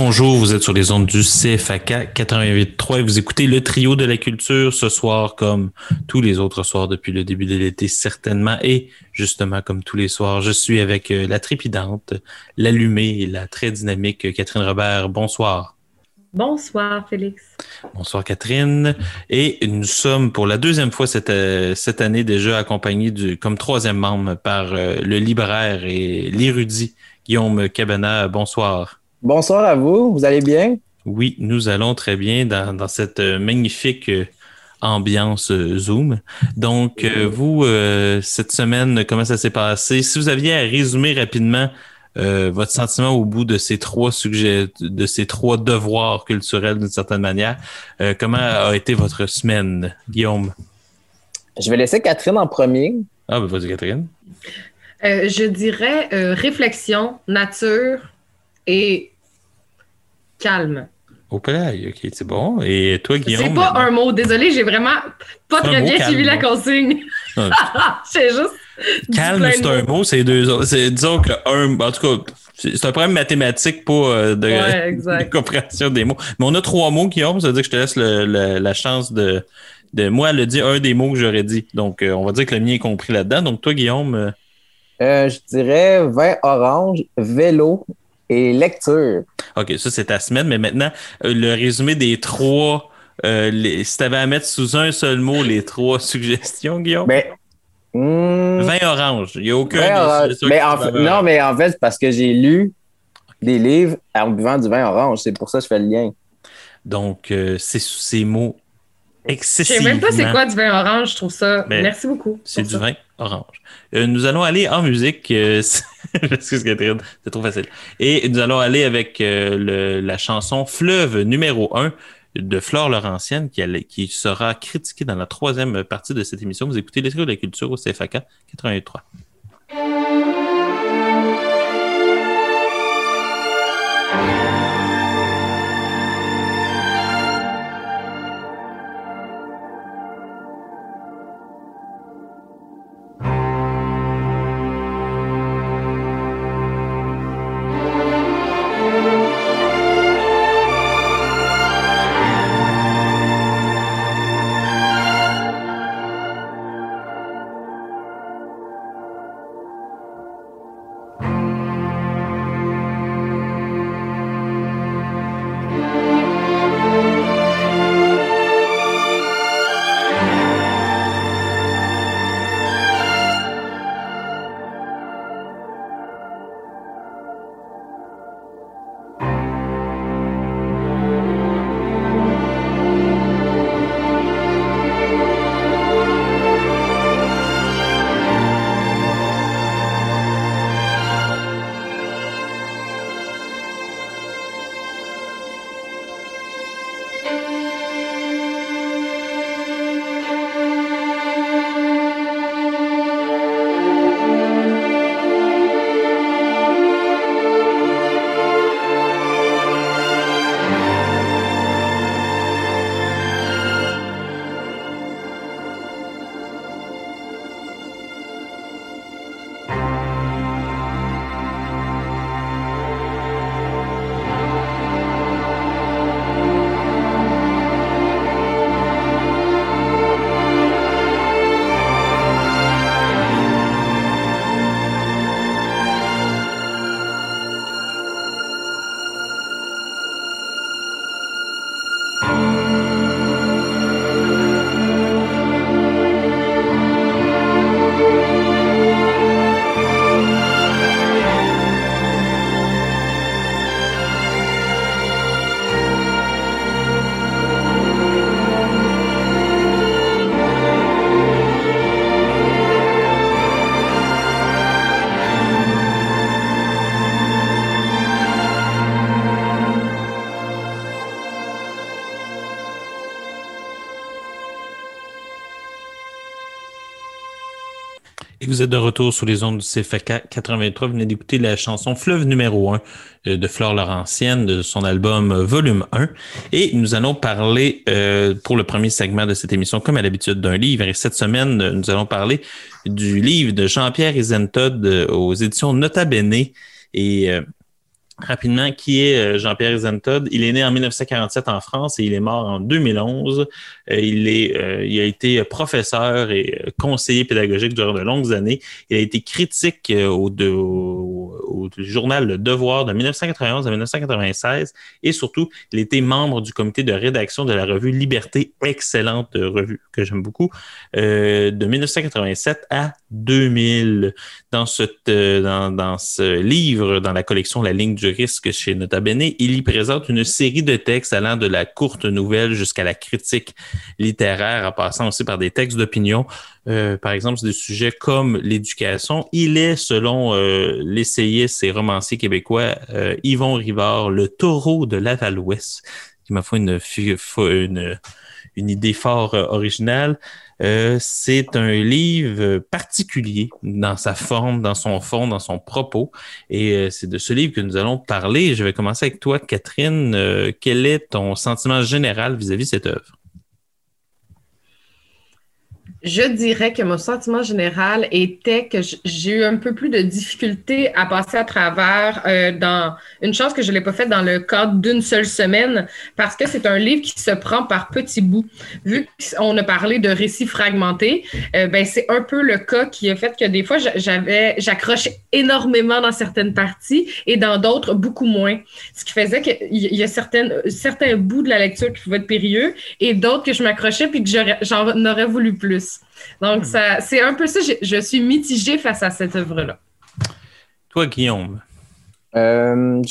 bonjour, vous êtes sur les ondes du CFAK 88.3 et vous écoutez le trio de la culture ce soir comme tous les autres soirs depuis le début de l'été certainement et justement comme tous les soirs, je suis avec euh, la trépidante, l'allumée et la très dynamique Catherine Robert. Bonsoir. Bonsoir Félix. Bonsoir Catherine. Et nous sommes pour la deuxième fois cette, euh, cette année déjà accompagnés du, comme troisième membre par euh, le libraire et l'érudit Guillaume Cabana. Bonsoir. Bonsoir à vous, vous allez bien? Oui, nous allons très bien dans, cette euh, magnifique euh, ambiance euh, Zoom. Donc, vous, cette semaine, comment ça s'est passé? Si vous aviez à résumer rapidement votre sentiment au bout de ces trois sujets, de ces trois devoirs culturels d'une certaine manière, comment a été votre semaine, Guillaume? Je vais laisser Catherine en premier. Ah, ben vas-y, Catherine. je dirais réflexion, nature, et calme. Ok, c'est bon. Et toi, Guillaume? C'est pas un mot, désolé, j'ai vraiment pas très bien suivi la consigne. c'est juste. Calme, c'est un mot, c'est deux autres. Disons que un, en tout cas, c'est un problème mathématique, pas euh, de, compréhension des mots. Mais on a trois mots, Guillaume, ça veut dire que je te laisse la chance de, de. Moi, elle a dit un des mots que j'aurais dit. Donc, euh, on va dire que le mien est compris là-dedans. Donc, toi, Guillaume. Euh, je dirais vin orange, vélo et lecture. OK, ça, c'est ta semaine. Mais maintenant, euh, le résumé des trois, euh, si tu avais à mettre sous un seul mot les trois suggestions, Guillaume? Ben, hmm. Vin orange. Il n'y a aucun. mais non, mais en fait, parce que j'ai lu des livres en buvant du vin orange. C'est pour ça que je fais le lien. Donc, euh, c'est sous ces mots excessivement... Je sais même pas c'est quoi du vin orange. Je trouve ça... Merci beaucoup. C'est du vin orange. Nous allons aller en musique. Excuse Catherine, c'est trop facile. Et nous allons aller avec euh, la chanson Fleuve numéro 1 de Flore Laurentienne qui, qui sera critiquée dans la troisième partie de cette émission. Vous écoutez l'Esprit de la culture au CFAK 83. De retour sur les ondes du CFK 83. Vous venez d'écouter la chanson Fleuve numéro 1 euh, de Flore Laurentienne de son album euh, Volume 1. Et nous allons parler euh, pour le premier segment de cette émission, comme à l'habitude, d'un livre. Et cette semaine, nous allons parler du livre de Jean-Pierre Isentod aux éditions Nota Bene. Et rapidement, qui est euh, Jean-Pierre Isentod. Il est né en 1947 en France et il est mort en 2011. Euh, il, est, euh, il a été professeur et conseiller pédagogique durant de longues années. Il a été critique au, journal Le Devoir de 1991 à 1996 et surtout, il était membre du comité de rédaction de la revue Liberté, excellente revue que j'aime beaucoup, de 1987 à 2000. Dans, cette, dans, dans ce livre, dans la collection La ligne du risque chez Nota Bene, il y présente une série de textes allant de la courte nouvelle jusqu'à la critique littéraire, en passant aussi par des textes d'opinion. Euh, par exemple, des sujets comme l'éducation. Il est, selon euh, l'essayiste et romancier québécois euh, Yvon Rivard, le taureau de Laval-Ouest, qui m'a fait une idée fort originale. Euh, c'est un livre particulier dans sa forme, dans son fond, dans son propos. Et euh, c'est de ce livre que nous allons parler. Je vais commencer avec toi, Catherine. Euh, quel est ton sentiment général vis-à-vis de cette œuvre? Je dirais que mon sentiment général était que j'ai eu un peu plus de difficulté à passer à travers euh, dans une chose que je l'ai pas faite dans le cadre d'une seule semaine parce que c'est un livre qui se prend par petits bouts. Vu qu'on a parlé de récits fragmentés, euh, ben c'est un peu le cas qui a fait que des fois j'avais j'accrochais énormément dans certaines parties et dans d'autres beaucoup moins. Ce qui faisait qu'il y a certaines certains bouts de la lecture qui pouvaient être périlleux et d'autres que je m'accrochais puis que j'en aurais voulu plus. Donc, ça, c'est un peu ça. Je, suis mitigée face à cette œuvre-là. Toi, Guillaume? Euh,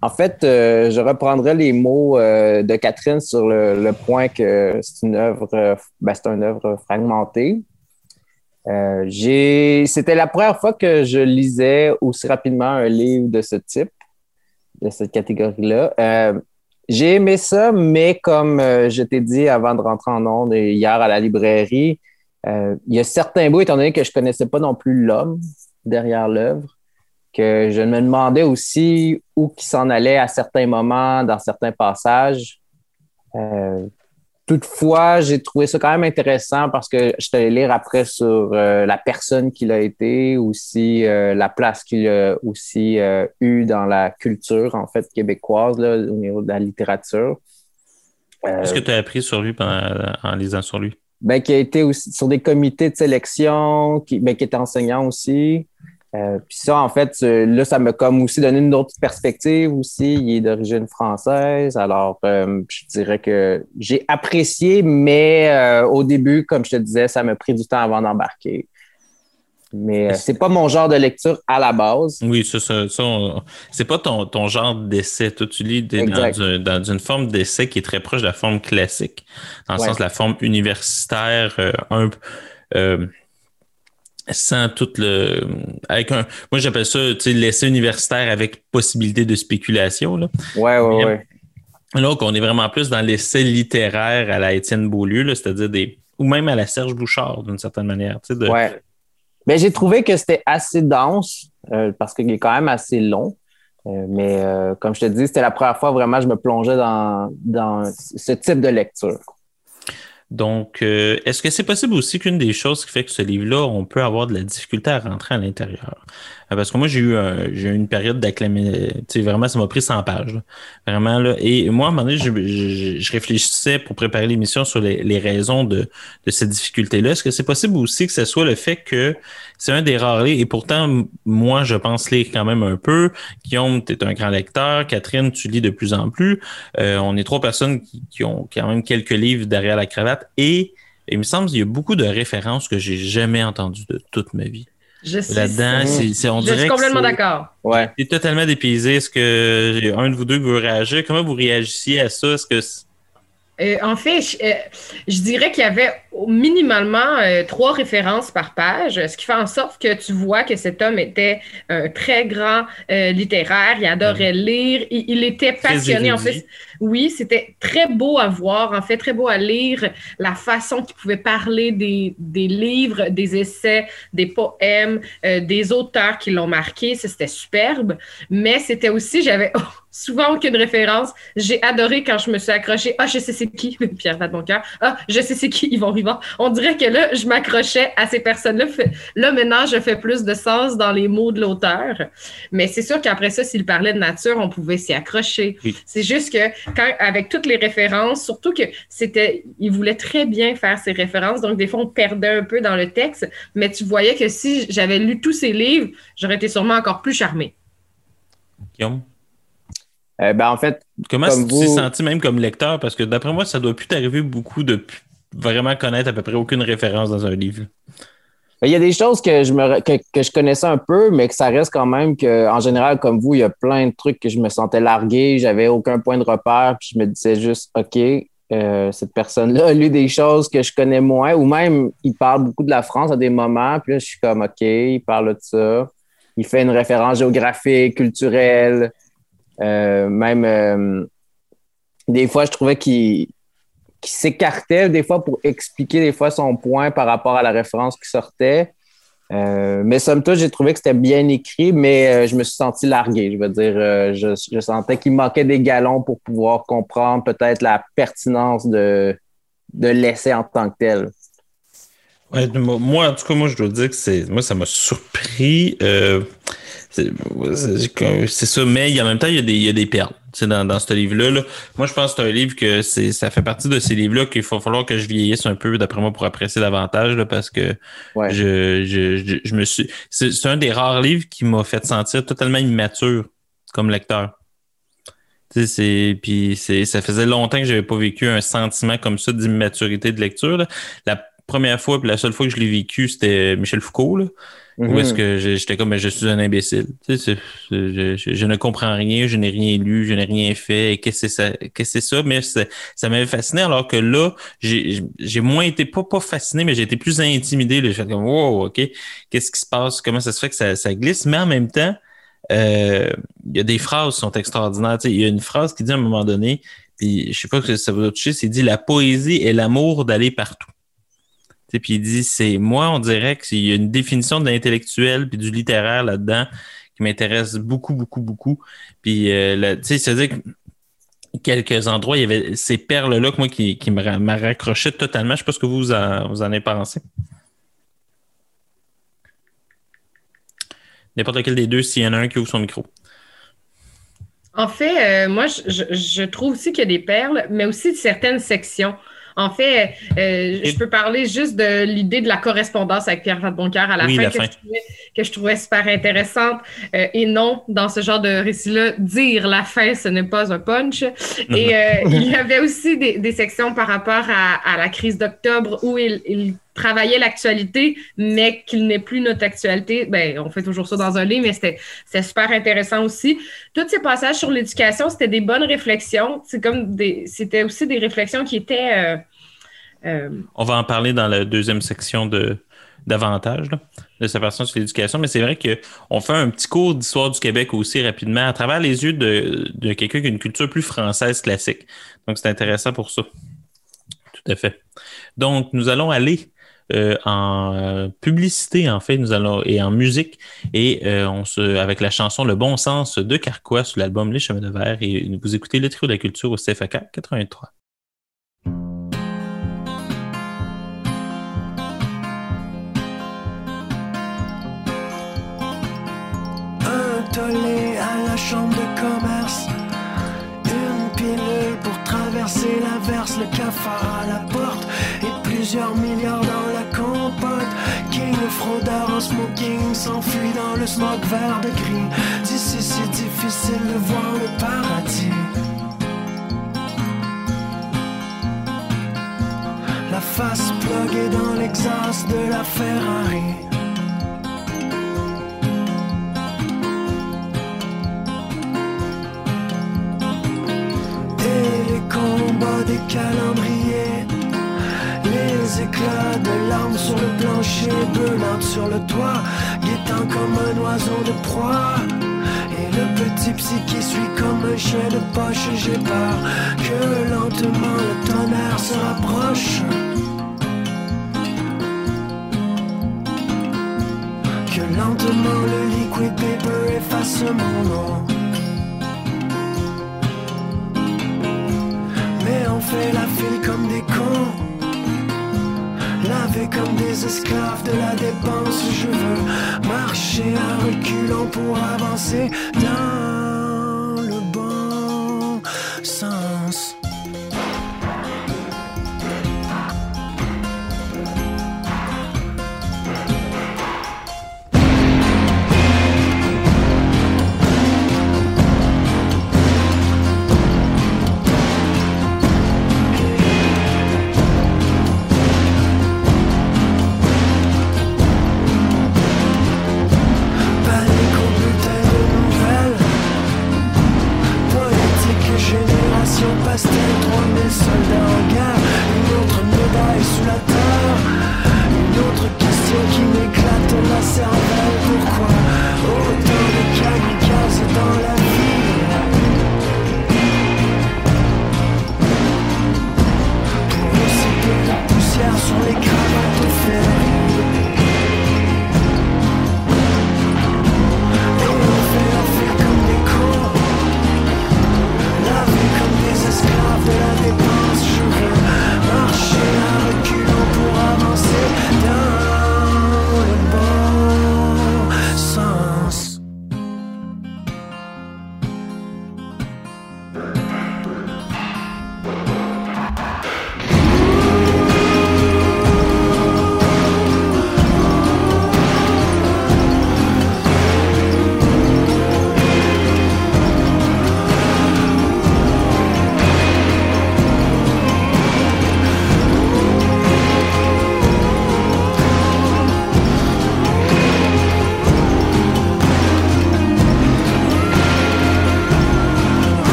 en fait, euh, je reprendrai les mots euh, de Catherine sur le, point que c'est une œuvre, ben, c'est une œuvre fragmentée. c'était la première fois que je lisais aussi rapidement un livre de ce type, de cette catégorie-là. j'ai aimé ça, mais comme je t'ai dit avant de rentrer en ondes hier à la librairie, euh, il y a certains bouts, étant donné que je ne connaissais pas non plus l'homme derrière l'œuvre, que je me demandais aussi où qui s'en allait à certains moments, dans certains passages. Euh, toutefois, j'ai trouvé ça quand même intéressant parce que je allé lire après sur euh, la personne qu'il a été, aussi la place qu'il a aussi eu dans la culture en fait québécoise là, au niveau de la littérature. Qu'est-ce que tu as appris sur lui en lisant sur lui? Ben, qui a été aussi sur des comités de sélection, qui, ben, qui était enseignant aussi. Euh, puis ça, en fait, euh, là, ça m'a comme aussi donné une autre perspective aussi. Il est d'origine française. Alors, euh, je dirais que j'ai apprécié, mais au début, comme je te disais, ça m'a pris du temps avant d'embarquer. Mais euh, c'est pas mon genre de lecture à la base. Oui, ça, ça, c'est pas ton, ton genre d'essai. Toi, tu lis dans, une forme d'essai qui est très proche de la forme classique, dans le sens de la forme universitaire, euh, un euh, sans tout le avec un moi j'appelle ça tu sais l'essai universitaire avec possibilité de spéculation là. Ouais ouais ouais. Là on est vraiment plus dans l'essai littéraire à la Étienne Beaulieu c'est-à-dire des ou même à la Serge Bouchard d'une certaine manière, tu sais de, ouais. J'ai trouvé que c'était assez dense euh, parce qu'il est quand même assez long. Euh, mais euh, comme je te dis, c'était la première fois vraiment je me plongeais dans, dans ce type de lecture. Donc, est-ce que c'est possible aussi qu'une des choses qui fait que ce livre-là, on peut avoir de la difficulté à rentrer à l'intérieur? Euh, parce que moi, j'ai eu, j'ai eu une période sais, vraiment, ça m'a pris 100 pages. Vraiment, là. Et moi, à un moment donné, je, réfléchissais pour préparer l'émission sur les, raisons de, de cette difficulté-là. Est-ce que c'est possible aussi que ce soit le fait que c'est un des rares livres, et pourtant, moi, je pense lire quand même un peu. Guillaume, tu es un grand lecteur. Catherine, tu lis de plus en plus. Euh, on est trois personnes qui, qui ont quand même quelques livres derrière la cravate. Et il me semble qu'il y a beaucoup de références que j'ai jamais entendues de toute ma vie. Je suis Là-dedans, c'est, on Je suis complètement d'accord. Ouais. C'est totalement dépaysé. Est-ce que un de vous deux veut réagir? Comment vous réagissiez à ça? Est-ce que euh, en fait, je, euh, dirais qu'il y avait minimalement euh, trois références par page, ce qui fait en sorte que tu vois que cet homme était un très grand littéraire, il adorait lire, il, était passionné. En fait, oui, c'était très beau à voir, en fait, très beau à lire, la façon qu'il pouvait parler des, des, livres, des essais, des poèmes, des auteurs qui l'ont marqué, c'était superbe. Mais c'était aussi, j'avais souvent aucune référence. J'ai adoré quand je me suis accrochée. Ah, je sais c'est qui, Pierre Vadeboncoeur. Ah, je sais c'est qui, Yvon Rivard. On dirait que là, je m'accrochais à ces personnes-là. Là, maintenant, je fais plus de sens dans les mots de l'auteur. Mais c'est sûr qu'après ça, s'il parlait de nature, on pouvait s'y accrocher. C'est juste que, quand, avec toutes les références, surtout que c'était, il voulait très bien faire ses références. Donc, des fois, on perdait un peu dans le texte. Mais tu voyais que si j'avais lu tous ses livres, j'aurais été sûrement encore plus charmée. Guillaume? Euh, ben, en fait, comment tu t'es senti même comme lecteur? Parce que d'après moi, ça doit plus t'arriver beaucoup de vraiment connaître à peu près aucune référence dans un livre. Ben, il y a des choses que je, me, que, je connaissais un peu, mais que ça reste quand même que, en général, comme vous, il y a plein de trucs que je me sentais largué, j'avais aucun point de repère, puis je me disais juste, OK, euh, cette personne-là a lu des choses que je connais moins, ou même il parle beaucoup de la France à des moments, puis là, je suis comme, OK, il parle de ça. Il fait une référence géographique, culturelle. Euh, même euh, des fois, je trouvais qu'il s'écartait des fois pour expliquer des fois son point par rapport à la référence qui sortait. Euh, mais somme toute, j'ai trouvé que c'était bien écrit, mais je me suis senti largué. Je veux dire, je, sentais qu'il manquait des galons pour pouvoir comprendre peut-être la pertinence de, de l'essai en tant que tel. moi, en tout cas, moi, je dois dire que. Moi, ça m'a surpris. C'est ça, mais en même temps, il y a des, il y a des perles dans, dans ce livre-là. Moi, je pense que c'est un livre que c'est ça fait partie de ces livres-là qu'il faut falloir que je vieillisse un peu, d'après moi, pour apprécier davantage, là, parce que je, je, je, me suis. C'est un des rares livres qui m'a fait sentir totalement immature comme lecteur. Puis ça faisait longtemps que j'avais pas vécu un sentiment comme ça d'immaturité de lecture. La première fois, puis la seule fois que je l'ai vécu, c'était Michel Foucault. Là. Ou est-ce mhm. que j'étais comme, je suis un imbécile. Tu sais, je, ne comprends rien, je n'ai rien lu, je n'ai rien fait. Qu'est-ce que c'est ça? Qu'est-ce que c'est ça? Mais ça m'avait fasciné, alors que là, j'ai moins été, pas, pas fasciné, mais j'ai été plus intimidé. J'ai fait comme, wow, OK, qu'est-ce qui se passe? Comment ça se fait que ça, ça glisse? Mais en même temps, euh, il y a des phrases qui sont extraordinaires. Tu sais, il y a une phrase qui dit à un moment donné, puis je sais pas que ça va toucher, c'est dit la poésie est l'amour d'aller partout. Puis il dit, c'est moi, on dirait qu'il y a une définition de l'intellectuel puis du littéraire là-dedans qui m'intéresse beaucoup, beaucoup, beaucoup. Puis, euh, tu sais, c'est-à-dire que quelques endroits, il y avait ces perles-là que moi qui, qui me raccrochaient totalement. Je sais pas ce que vous en, avez pensé. N'importe lequel des deux, s'il y en a un qui ouvre son micro. En fait, euh, moi, je, trouve aussi qu'il y a des perles, mais aussi certaines sections. En fait, euh, je peux parler juste de l'idée de la correspondance avec Pierre Vadeboncoeur à la fin, que, Je trouvais, super intéressante. Euh, et non, dans ce genre de récit-là, dire la fin, ce n'est pas un punch. Et euh, il y avait aussi des, sections par rapport à, la crise d'octobre où il, travaillait l'actualité, mais qu'il n'est plus notre actualité. Ben, on fait toujours ça dans un livre, mais c'était super intéressant aussi. Tous ces passages sur l'éducation, c'était des bonnes réflexions. C'est comme des, c'était aussi des réflexions qui étaient. Euh, euh, on va en parler dans la deuxième section de davantage de sa version sur l'éducation, mais c'est vrai qu'on fait un petit cours d'histoire du Québec aussi rapidement à travers les yeux de, de quelqu'un qui a une culture plus française classique. Donc, c'est intéressant pour ça. Tout à fait. Donc, nous allons aller euh, en euh, publicité, en fait, nous allons, et en musique. Et euh, on se, avec la chanson Le Bon Sens de Carquois sur l'album Les Chemins de Verre. Et vous écoutez le trio de la culture au CFAK 83. Un tollé à la chambre de commerce. Une pilule pour traverser l'averse, le cafard à la porte et plusieurs milliards dans fraudeur en smoking s'enfuit dans le smog vert de gris. D'ici c'est difficile de voir le paradis. La face pluguée dans l'exhaust de la Ferrari. Et les combats des calendriers des de larmes sur le plancher, brûlante sur le toit, guettant comme un oiseau de proie. Et le petit psy qui suit comme un chien de poche, j'ai peur que lentement le tonnerre se rapproche. Que lentement le liquid paper efface mon nom. Mais on fait la file comme des cons esclavés comme des esclaves de la dépense. Je veux marcher à reculons pour avancer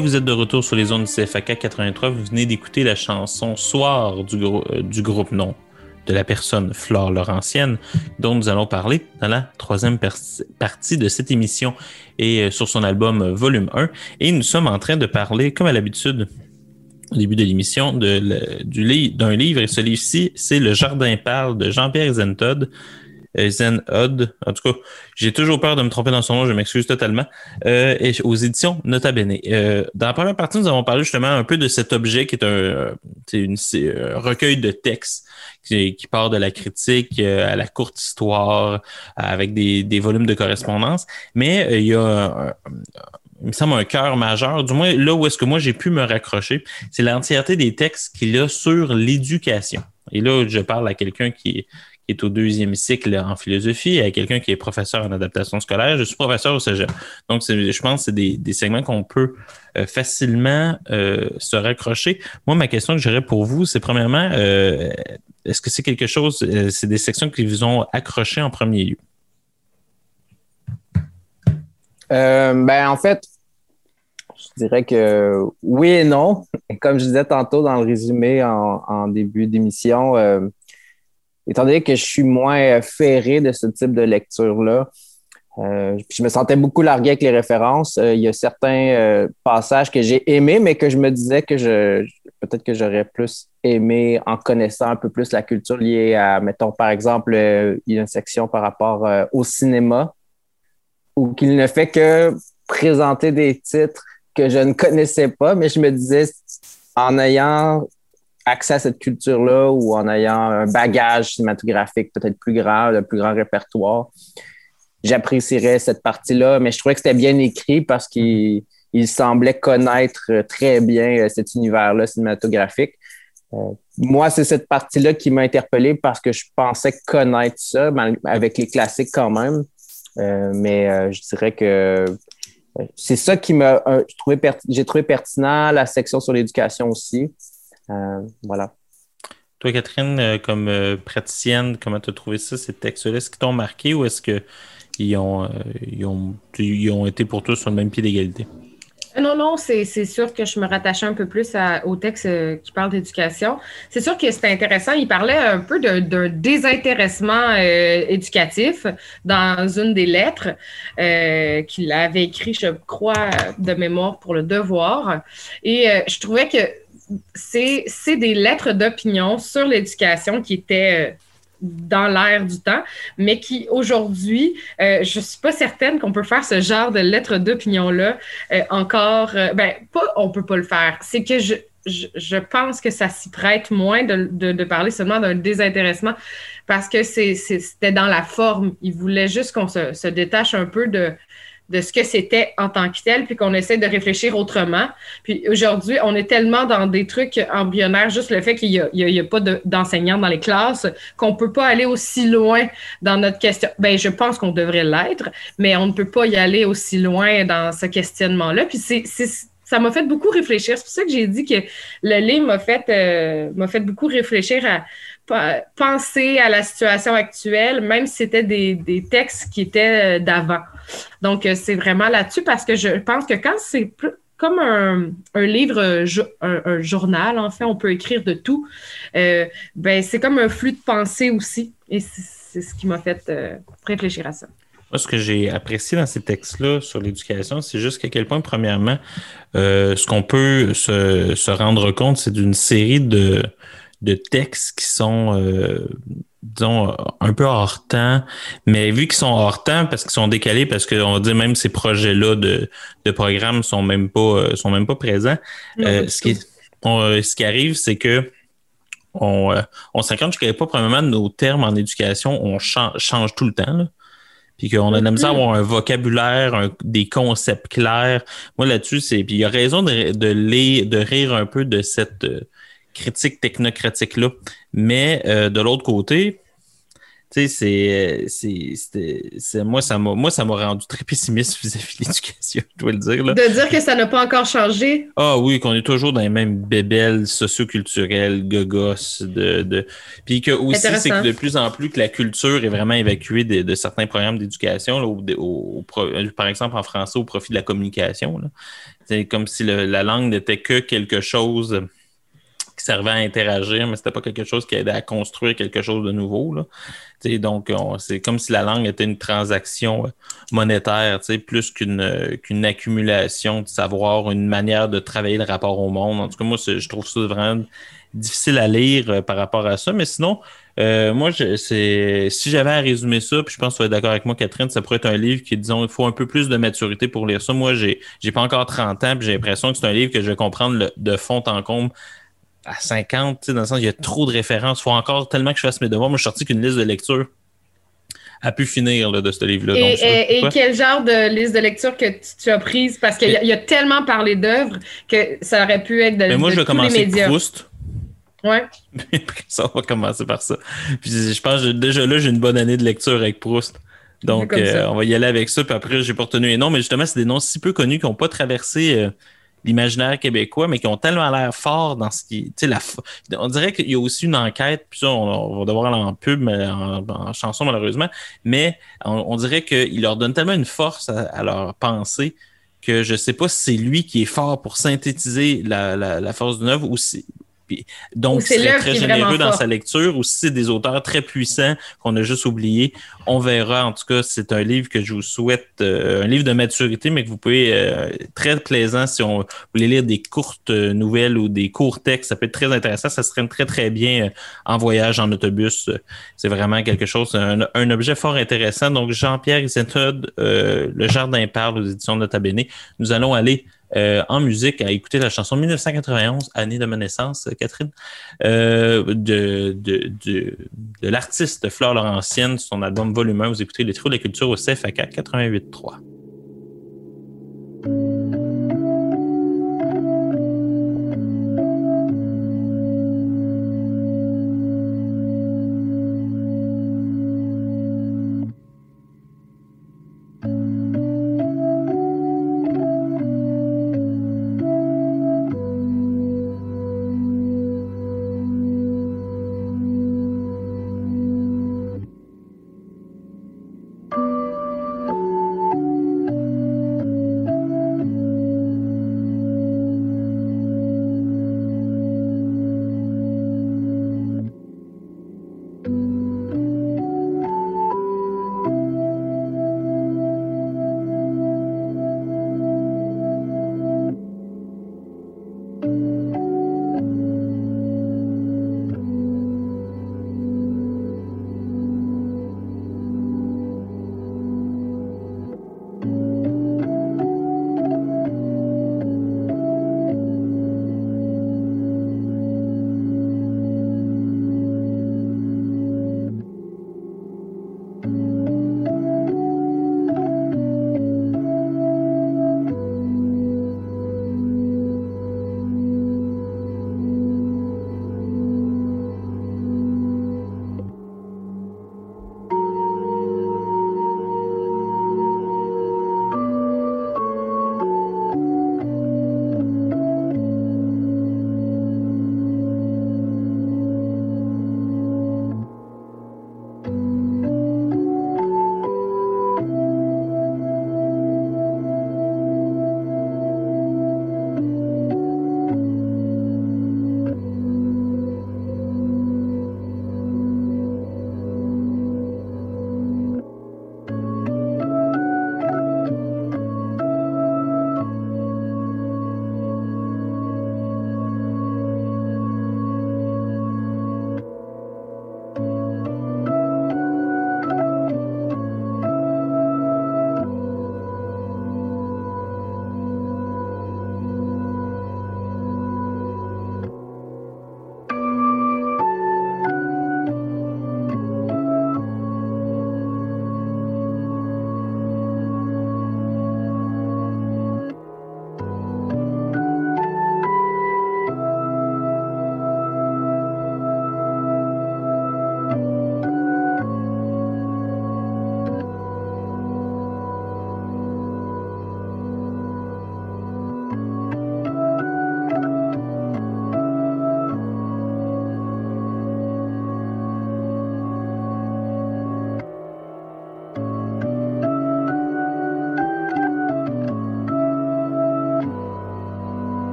Vous êtes de retour sur les zones CFAK 83. Vous venez d'écouter la chanson Soir du, euh, du groupe Non de la personne Flore Laurentienne, dont nous allons parler dans la troisième partie de cette émission et euh, sur son album euh, Volume 1. Et nous sommes en train de parler, comme à l'habitude, au début de l'émission, d'un livre. Et ce livre-ci, c'est Le Jardin parle de Jean-Pierre Zentod, Zen Odd. En tout cas, j'ai toujours peur de me tromper dans son nom, je m'excuse totalement. Euh, aux éditions Nota Bene. Euh, dans la première partie, nous avons parlé justement un peu de cet objet qui est un, une, un recueil de textes qui, qui, part de la critique à la courte histoire avec des, des volumes de correspondance. Mais il y a il me semble un cœur majeur, du moins là où est-ce que moi j'ai pu me raccrocher, c'est l'entièreté des textes qu'il a sur l'éducation. Et là, je parle à quelqu'un qui, est au deuxième cycle en philosophie, à quelqu'un qui est professeur en adaptation scolaire. Je suis professeur au cégep. Donc, je pense que c'est des, segments qu'on peut euh, facilement euh, se raccrocher. Moi, ma question que j'aurais pour vous, c'est premièrement, euh, est-ce que c'est quelque chose, c'est des sections qui vous ont accroché en premier lieu? ben, en fait, je dirais que oui et non. Comme je disais tantôt dans le résumé en début d'émission, étant donné que je suis moins ferré de ce type de lecture-là, euh, je me sentais beaucoup largué avec les références. Euh, il y a certains euh, passages que j'ai aimés, mais que je me disais que je peut-être que j'aurais plus aimé en connaissant un peu plus la culture liée à, mettons, par exemple, il y a une section par rapport au cinéma où qu'il ne fait que présenter des titres que je ne connaissais pas, mais je me disais, en ayant accès à cette culture-là ou en ayant un bagage cinématographique peut-être plus grand, un plus grand répertoire, j'apprécierais cette partie-là. Mais je trouvais que c'était bien écrit parce qu'il semblait connaître très bien euh, cet univers-là cinématographique. Euh, moi, c'est cette partie-là qui m'a interpellé parce que je pensais connaître ça, avec les classiques quand même. Euh, mais je dirais que c'est ça qui m'a j'ai trouvé pertinent, la section sur l'éducation aussi. Euh, voilà. Toi, Catherine, euh, comme euh, praticienne, comment tu as trouvé ça, ces textes-là? Est-ce qu'ils t'ont marqué ou est-ce qu'ils ont, ont, ont été pour toi sur le même pied d'égalité? Non, non, c'est sûr que je me rattachais un peu plus au texte qui parle d'éducation. C'est sûr que c'était intéressant. Il parlait un peu d'un désintéressement éducatif dans une des lettres qu'il avait écrit, je crois, de mémoire pour le devoir. Et je trouvais que c'est des lettres d'opinion sur l'éducation qui étaient euh, dans l'air du temps, mais qui aujourd'hui, euh, je suis pas certaine qu'on peut faire ce genre de lettres d'opinion-là euh, encore. ben, pas on peut pas le faire. C'est que je, pense que ça s'y prête moins de, parler seulement d'un désintéressement parce que c'était dans la forme. Il voulait juste qu'on se, détache un peu de, de ce que c'était en tant que tel, puis qu'on essaie de réfléchir autrement. Puis aujourd'hui, on est tellement dans des trucs embryonnaires, juste le fait qu'il n'y a, pas d'enseignants dans les classes, qu'on ne peut pas aller aussi loin dans notre question. Ben, je pense qu'on devrait l'être, mais on ne peut pas y aller aussi loin dans ce questionnement-là. Puis c'est ça m'a fait beaucoup réfléchir. C'est pour ça que j'ai dit que le livre m'a fait, euh, m'a fait beaucoup réfléchir à penser à la situation actuelle, même si c'était des, des textes qui étaient euh, d'avant. Donc, euh, c'est vraiment là-dessus parce que je pense que quand c'est comme un, un livre, un, journal, en fait, on peut écrire de tout, euh, ben, c'est comme un flux de pensée aussi. Et c'est ce qui m'a fait réfléchir à ça. Moi, ce que j'ai apprécié dans ces textes-là sur l'éducation, c'est juste qu'à quel point, premièrement, ce qu'on peut se, se, rendre compte, c'est d'une série de, de textes qui sont, euh, disons, un peu hors temps, mais vu qu'ils sont hors temps, parce qu'ils sont décalés, parce qu'on va dire même ces projets-là de, de programmes sont même pas, euh, sont même pas présents, euh, ce, qui, ce qui arrive, c'est que on, on s'accorde n'y pas, premièrement, nos termes en éducation, on change, tout le temps. Là puis qu'on a de la misère à avoir un vocabulaire, des concepts clairs. Moi, là-dessus, c'est. Puis il y a raison de, de, lire, de rire un peu de cette critique technocratique-là. Mais euh, de l'autre côté, Tu sais, c'est, moi, ça m'a, moi, ça m'a rendu très pessimiste vis-à-vis de l'éducation, je dois le dire. Là. De dire que ça n'a pas encore changé? Ah oui, qu'on est toujours dans les mêmes bébelles socioculturelles, gogos, de, de... Puis que aussi, c'est que de plus en plus que la culture est vraiment évacuée de, certains programmes d'éducation, au, par exemple en français, au profit de la communication. C'est comme si la langue n'était que quelque chose qui servait à interagir, mais c'était pas quelque chose qui aidait à construire quelque chose de nouveau. Là. donc, c'est comme si la langue était une transaction euh, monétaire, plus qu'une qu'une accumulation de savoir, une manière de travailler le rapport au monde. En tout cas, moi, je trouve ça vraiment difficile à lire euh, par rapport à ça. Mais sinon, euh, moi, si j'avais à résumer ça, puis je pense que tu vas d'accord avec moi, Catherine, ça pourrait être un livre qui, disons, il faut un peu plus de maturité pour lire ça. Moi, j'ai j'ai pas encore 30 ans, puis j'ai l'impression que c'est un livre que je vais comprendre de fond en comble à 50, dans le sens il y a trop de références. Il faut encore tellement que je fasse mes devoirs. Moi, je suis sorti qu'une liste de lecture a pu finir de ce livre-là. Et, quel genre de liste de lecture que tu, as prise? Parce qu'il y, a tellement parlé d'œuvres que ça aurait pu être de, Mais moi, je vais commencer Proust. Ouais. ça, va commencer par ça. Puis je pense que déjà là, j'ai une bonne année de lecture avec Proust. Donc, euh, on va y aller avec ça. Puis après, j'ai pas retenu les noms, mais justement, c'est des noms si peu connus qui n'ont pas traversé euh, l'imaginaire québécois, mais qui ont tellement l'air forts dans ce qui. La, on dirait qu'il y a aussi une enquête, puis ça, on, va devoir aller en pub, mais en, chanson malheureusement, mais on, dirait qu'il leur donne tellement une force à, leur pensée que je sais pas si c'est lui qui est fort pour synthétiser la, la, la force d'une œuvre ou si, donc, c'est très généreux dans sa lecture, ou si c'est des auteurs très puissants qu'on a juste oubliés, on verra. En tout cas, c'est un livre que je vous souhaite, euh, un livre de maturité, mais que vous pouvez, euh, très plaisant si on voulait lire des courtes nouvelles ou des courts textes, ça peut être très intéressant. Ça se traîne très, très bien euh, en voyage, en autobus. C'est vraiment quelque chose, un, objet fort intéressant. Donc, Jean-Pierre Isentud, Le Jardin parle aux éditions Nota Bene. Nous allons aller euh, en musique à écouter la chanson 1991, année de ma naissance, Catherine, euh, de, de, de, de l'artiste Fleur Laurentienne, son album Volume 1. Vous écoutez les trous de la culture au CFAK 88.3.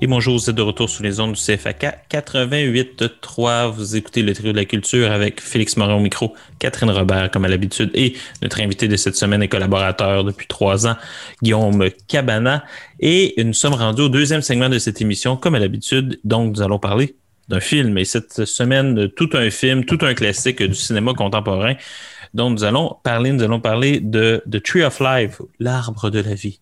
Et bonjour, vous êtes de retour sur les ondes du CFAK 88.3. Vous écoutez le trio de la culture avec Félix Morin au micro, Catherine Robert comme à l'habitude et notre invité de cette semaine et collaborateur depuis trois ans, Guillaume Cabana. Et nous sommes rendus au deuxième segment de cette émission comme à l'habitude. Donc, nous allons parler d'un film. Et cette semaine, tout un film, tout un classique du cinéma contemporain dont nous allons parler. Nous allons parler de The Tree of Life, l'arbre de la vie.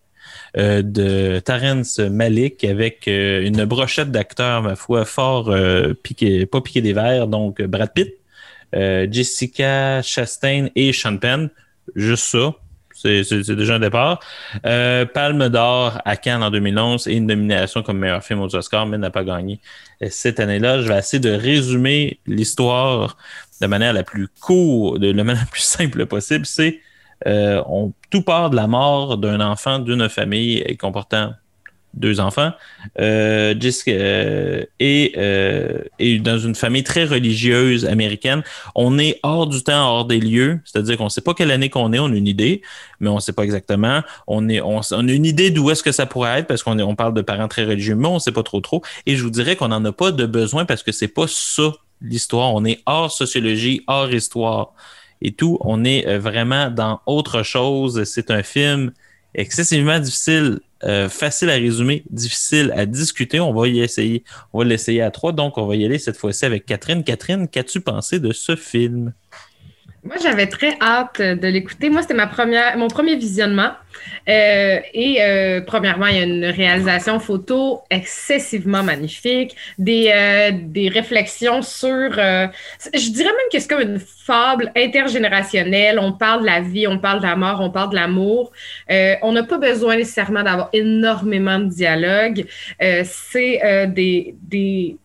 Euh, de Terrence Malik avec euh, une brochette d'acteurs, ma foi, fort euh, piqué, pas piqué des verres, donc Brad Pitt, Jessica Chastain et Sean Penn. Juste ça. C'est déjà un départ. Palme d'or à Cannes en 2011 et une nomination comme meilleur film aux Oscars, mais n'a pas gagné cette année-là. Je vais essayer de résumer l'histoire de manière la plus courte, de la manière la plus simple possible. C'est euh, on, tout part de la mort d'un enfant d'une famille comportant deux enfants, euh, euh, et, dans une famille très religieuse américaine. On est hors du temps, hors des lieux, c'est-à-dire qu'on ne sait pas quelle année qu'on est, on a une idée, mais on ne sait pas exactement. On, est, a une idée d'où est-ce que ça pourrait être parce qu'on on parle de parents très religieux, mais on ne sait pas trop trop. Et je vous dirais qu'on n'en a pas de besoin parce que c'est pas ça l'histoire. On est hors sociologie, hors histoire et tout. On est euh, vraiment dans autre chose. C'est un film excessivement difficile, euh, facile à résumer, difficile à discuter. On va y essayer. On va l'essayer à trois. Donc, on va y aller cette fois-ci avec Catherine. Catherine, qu'as-tu pensé de ce film? Moi, j'avais très hâte de l'écouter. Moi, c'était ma première, mon premier visionnement. Euh, et euh, premièrement, il y a une réalisation photo excessivement magnifique, des, euh, des réflexions sur. je dirais même que c'est comme une fable intergénérationnelle. On parle de la vie, on parle de la mort, on parle de l'amour. on n'a pas besoin nécessairement d'avoir énormément de dialogue. c'est des, des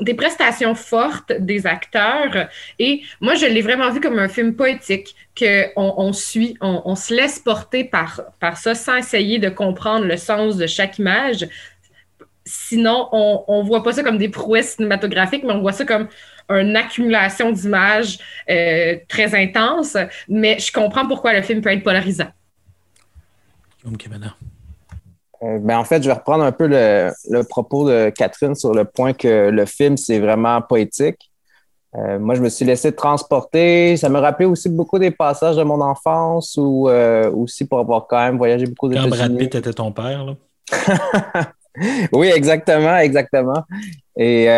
des prestations fortes des acteurs. Et moi, je l'ai vraiment vu comme un film poétique, qu'on on suit, on, se laisse porter par, par ça sans essayer de comprendre le sens de chaque image. Sinon, on ne voit pas ça comme des prouesses cinématographiques, mais on voit ça comme une accumulation d'images euh, très intense. Mais je comprends pourquoi le film peut être polarisant. Euh, ben, en fait, je vais reprendre un peu le, propos de Catherine sur le point que le film, c'est vraiment poétique. Euh, moi, je me suis laissé transporter. Ça me rappelait aussi beaucoup des passages de mon enfance ou euh, aussi pour avoir quand même voyagé beaucoup de Quand Brad Pitt était ton père, là. oui, exactement, exactement. Et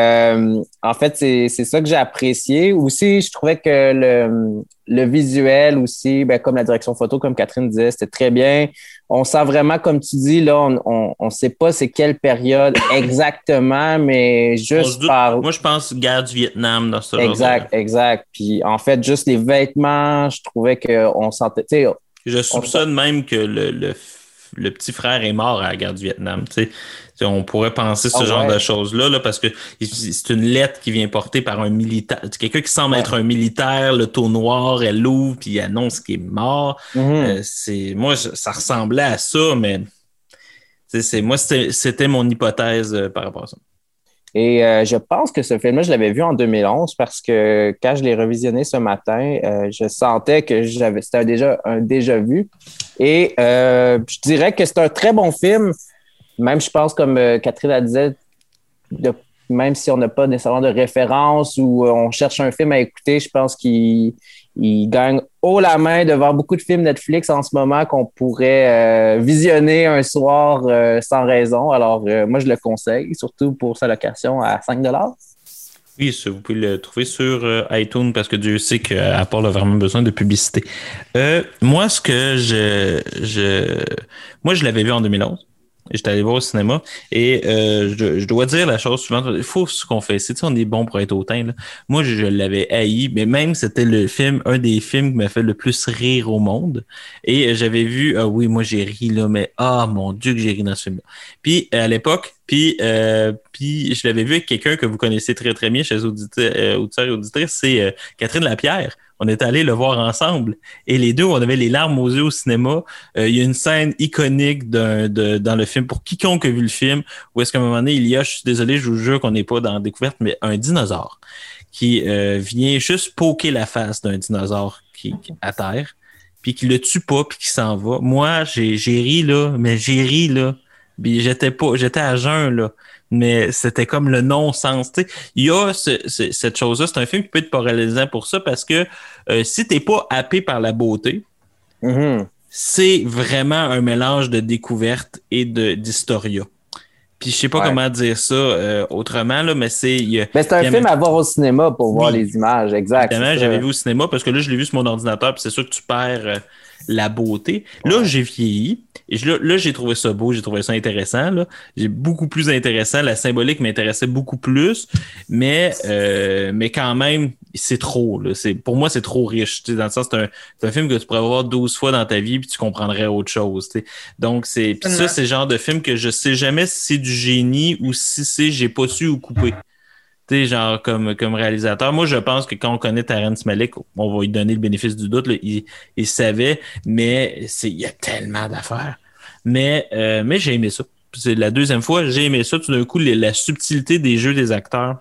en fait, c'est ça que j'ai apprécié. Aussi, je trouvais que le, le visuel aussi, ben, comme la direction photo, comme Catherine disait, c'était très bien. On sent vraiment, comme tu dis, là, on ne sait pas c'est quelle période exactement, mais juste par... Moi, je pense guerre du Vietnam dans ce Exact, exact. Puis en fait, juste les vêtements, je trouvais qu'on sentait... Je soupçonne même que le, le le petit frère est mort à la guerre du Vietnam. On pourrait penser ce ah genre de choses-là là, parce que c'est une lettre qui vient porter par un militaire. Quelqu'un qui semble être un militaire, le taux noir, elle l'ouvre puis il annonce qu'il est mort. Mm-hmm. Euh, c'est Moi, ça ressemblait à ça, mais c'est moi, c'était mon hypothèse euh, par rapport à ça. Et euh, je pense que ce film-là, je l'avais vu en 2011 parce que quand je l'ai revisionné ce matin, euh, je sentais que j'avais c'était déjà un déjà vu. Et euh, je dirais que c'est un très bon film, même je pense comme Catherine a disait, même si on n'a pas nécessairement de référence ou on cherche un film à écouter, je pense qu'il il gagne haut la main devant beaucoup de films Netflix en ce moment qu'on pourrait euh, visionner un soir euh, sans raison. Alors, euh, moi, je le conseille, surtout pour sa location à 5 oui, vous pouvez le trouver sur iTunes parce que Dieu sait qu'Apple a vraiment besoin de publicité. moi, ce que je, je moi, je l'avais vu en 2011. J'étais allé voir au cinéma et euh, je, dois dire la chose suivante. Il faut ce qu'on fait. C'est on est bon pour être hautain. Là. Moi, je, l'avais haï, mais même c'était le film, un des films qui m'a fait le plus rire au monde. Et j'avais vu, ah oui, moi j'ai ri là, mais ah mon Dieu que j'ai ri dans ce film-là. Puis à l'époque, puis, euh, puis je l'avais vu avec quelqu'un que vous connaissez très très bien chez auditeurs, euh, et auditrices, c'est euh, Catherine Lapierre on est allé le voir ensemble. Et les deux, on avait les larmes aux yeux au cinéma. Euh, il y a une scène iconique de, dans le film, pour quiconque a vu le film, où est-ce qu'à un moment donné, il y a, je suis désolé, je vous jure qu'on n'est pas dans la découverte, mais un dinosaure qui euh, vient juste poker la face d'un dinosaure qui, à terre, puis qui le tue pas, puis qui s'en va. Moi, j'ai ri, là, mais j'ai ri, là. J'étais pas, j'étais à jeun, là. mais c'était comme le non-sens. Il y a cette chose-là, c'est un film qui peut être paralysant pour ça parce que euh, si t'es pas happé par la beauté, Mhm. c'est vraiment un mélange de découverte et de d'historia. Puis je sais pas Ouais. comment dire ça euh, autrement, là, mais c'est. Mais c'est un film à voir au cinéma pour voir les images, exact. Évidemment, j'avais vu au cinéma parce que là, je l'ai vu sur mon ordinateur, puis c'est sûr que tu perds euh, la beauté. Là, j'ai vieilli. Et là, là, j'ai trouvé ça beau, j'ai trouvé ça intéressant. Là. J'ai beaucoup plus intéressant. La symbolique m'intéressait beaucoup plus. Mais, euh, mais quand même, c'est trop. Là. C'est, pour moi, c'est trop riche. Dans le sens, c'est un, c'est un film que tu pourrais voir 12 fois dans ta vie, puis tu comprendrais autre chose. Donc, c'est, ça, c'est le genre de film que je sais jamais si c'est du génie ou si c'est j'ai pas su ou coupé. Genre, comme, comme réalisateur. Moi, je pense que quand on connaît Terrence Malick, on va lui donner le bénéfice du doute. Il, il savait, mais il y a tellement d'affaires. Mais, euh, mais j'ai aimé ça. C'est la deuxième fois, j'ai aimé ça. Tout d'un coup, la subtilité des jeux des acteurs.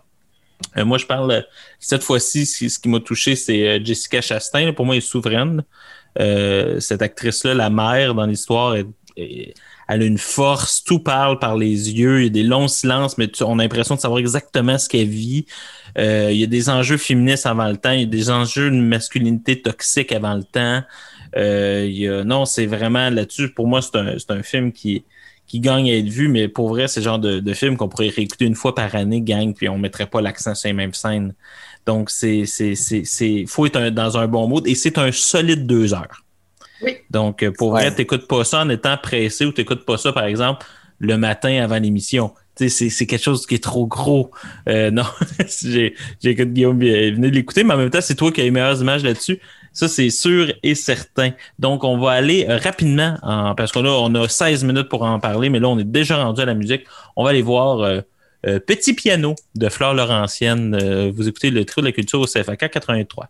Euh, moi, je parle, cette fois-ci, ce qui- m'a touché, c'est euh, Jessica Chastain. Pour moi, elle est souveraine. Cette actrice-là, la mère dans l'histoire, est- elle a une force, tout parle par les yeux, il y a des longs silences, mais tu- on a l'impression de savoir exactement ce qu'elle vit. Euh, il y a des enjeux féministes avant le temps, il y a des enjeux de masculinité toxique avant le temps. Euh, il y a, non, c'est vraiment là-dessus. Pour moi, c'est un, un film qui, qui gagne à être vu, mais pour vrai, c'est le genre de, de film qu'on pourrait réécouter une fois par année, gang, puis on mettrait pas l'accent sur les mêmes scènes. Donc, c'est, c'est, c'est, faut être dans un bon mood et c'est un solide deux heures. Oui. Donc, euh, pour Ouais. vrai, t'écoutes pas ça en étant pressé ou t'écoutes pas ça, par exemple, le matin avant l'émission. C'est, quelque chose qui est trop gros. Euh, non, j'écoute Guillaume euh, venez de l'écouter, mais en même temps, c'est toi qui as les meilleures images là-dessus. Ça, c'est sûr et certain. Donc, on va aller euh, rapidement, en- parce que là, on a 16 minutes pour en parler, mais là, on est déjà rendu à la musique. On va aller voir euh, euh, Petit Piano de Fleur Laurentienne. Euh, vous écoutez le trio de la culture au CFAK 83.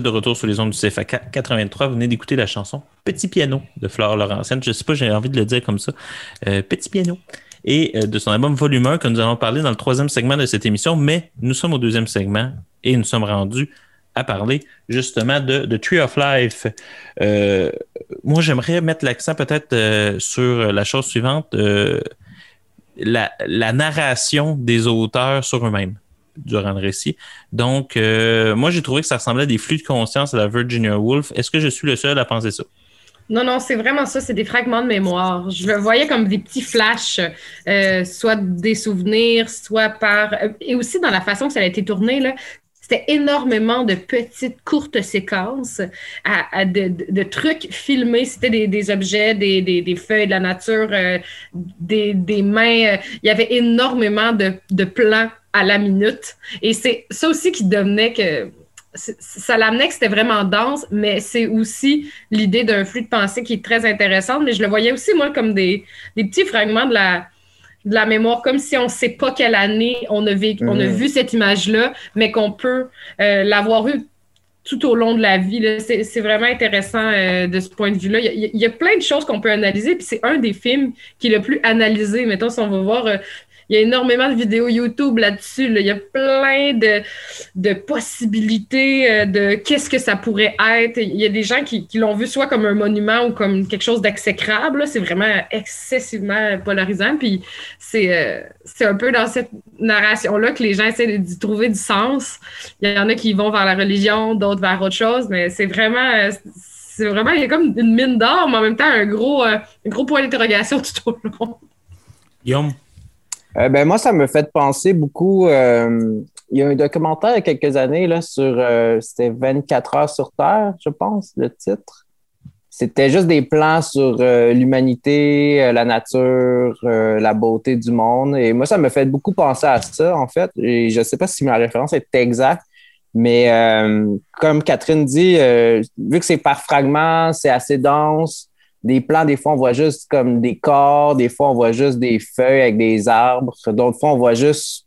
De retour sur les ondes du CFA 83. Vous venez d'écouter la chanson Petit piano de Flore Laurentienne. Je sais pas, j'ai envie de le dire comme ça. Euh, Petit piano. Et euh, de son album Volume 1 que nous allons parler dans le troisième segment de cette émission. Mais nous sommes au deuxième segment et nous sommes rendus à parler justement de, de Tree of Life. Euh, moi, j'aimerais mettre l'accent peut-être sur la chose suivante, la, narration des auteurs sur eux-mêmes durant le récit. Donc, euh, moi, j'ai trouvé que ça ressemblait à des flux de conscience à la Virginia Woolf. Est-ce que je suis le seul à penser ça? Non, non, c'est vraiment ça, c'est des fragments de mémoire. Je le voyais comme des petits flashs, euh, soit des souvenirs, soit par... Et aussi dans la façon que ça a été tourné, là, c'était énormément de petites, courtes séquences à, de, de, de, trucs filmés. C'était des, objets, des, des, feuilles de la nature, euh, des, mains. Euh, il y avait énormément de, plans à la minute. Et c'est ça aussi qui devenait que ça l'amenait que c'était vraiment dense, mais c'est aussi l'idée d'un flux de pensée qui est très intéressante. Mais je le voyais aussi, moi, comme des, des petits fragments de la, de la mémoire, comme si on ne sait pas quelle année on a, vécu, on a mm. vu cette image-là, mais qu'on peut euh, l'avoir eu tout au long de la vie. C'est vraiment intéressant euh, de ce point de vue-là. Il, il, y a plein de choses qu'on peut analyser, puis c'est un des films qui est le plus analysé. Mettons, si on va voir euh, il y a énormément de vidéos YouTube là-dessus. Il y a plein de, de possibilités euh, de qu'est-ce que ça pourrait être. Il y a des gens qui, qui l'ont vu soit comme un monument ou comme quelque chose d'exécrable. C'est vraiment excessivement polarisant. Puis c'est euh, c'est un peu dans cette narration-là que les gens essaient d'y trouver du sens. Il y en a qui vont vers la religion, d'autres vers autre chose, mais c'est vraiment c'est vraiment, il y a comme une mine d'or, mais en même temps, un gros, euh, un gros point d'interrogation tout au long. Guillaume? Euh, ben, moi, ça me fait penser beaucoup. Euh, il y a un documentaire il y a quelques années là, sur. Euh, c'était 24 heures sur Terre, je pense, le titre. C'était juste des plans sur l'humanité, la nature, la beauté du monde. Et moi, ça me fait beaucoup penser à ça, en fait. Et je ne sais pas si ma référence est exacte, mais comme Catherine dit, vu que c'est par fragments, c'est assez dense, des plans, des fois, on voit juste comme des corps, des fois, on voit juste des feuilles avec des arbres. D'autres fois, on voit juste.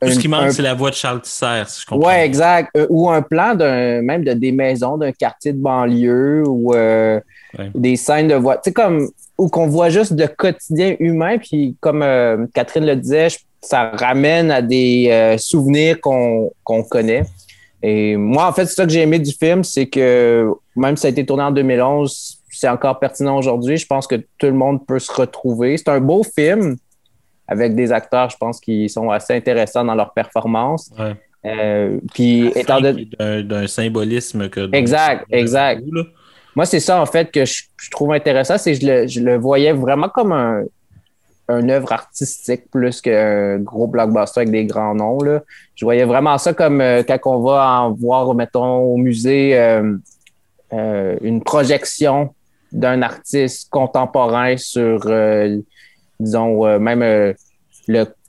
Tout ce qui manque, c'est la voix de Charles Tisser, si je comprends. Oui, exact. Euh, ou un plan d'un même de des maisons d'un quartier de banlieue ou euh, des scènes de voix. Tu sais, comme où qu'on voit juste de quotidien humain, puis comme euh, Catherine le disait, ça ramène à des souvenirs qu'on connaît. Et moi, en fait, c'est ça que j'ai aimé du film, c'est que même si ça a été tourné en 2011, c'est encore pertinent aujourd'hui. Je pense que tout le monde peut se retrouver. C'est un beau film avec des acteurs, je pense, qui sont assez intéressants dans leur performance. Euh, puis étant d'un symbolisme que exact, exact. Moi, c'est ça en fait que je, trouve intéressant, c'est que je le, voyais vraiment comme un, un œuvre artistique plus qu'un gros blockbuster avec des grands noms. Là. Je voyais vraiment ça comme euh, quand on va en voir, mettons, au musée euh, une projection d'un artiste contemporain sur, euh, disons, euh, même euh,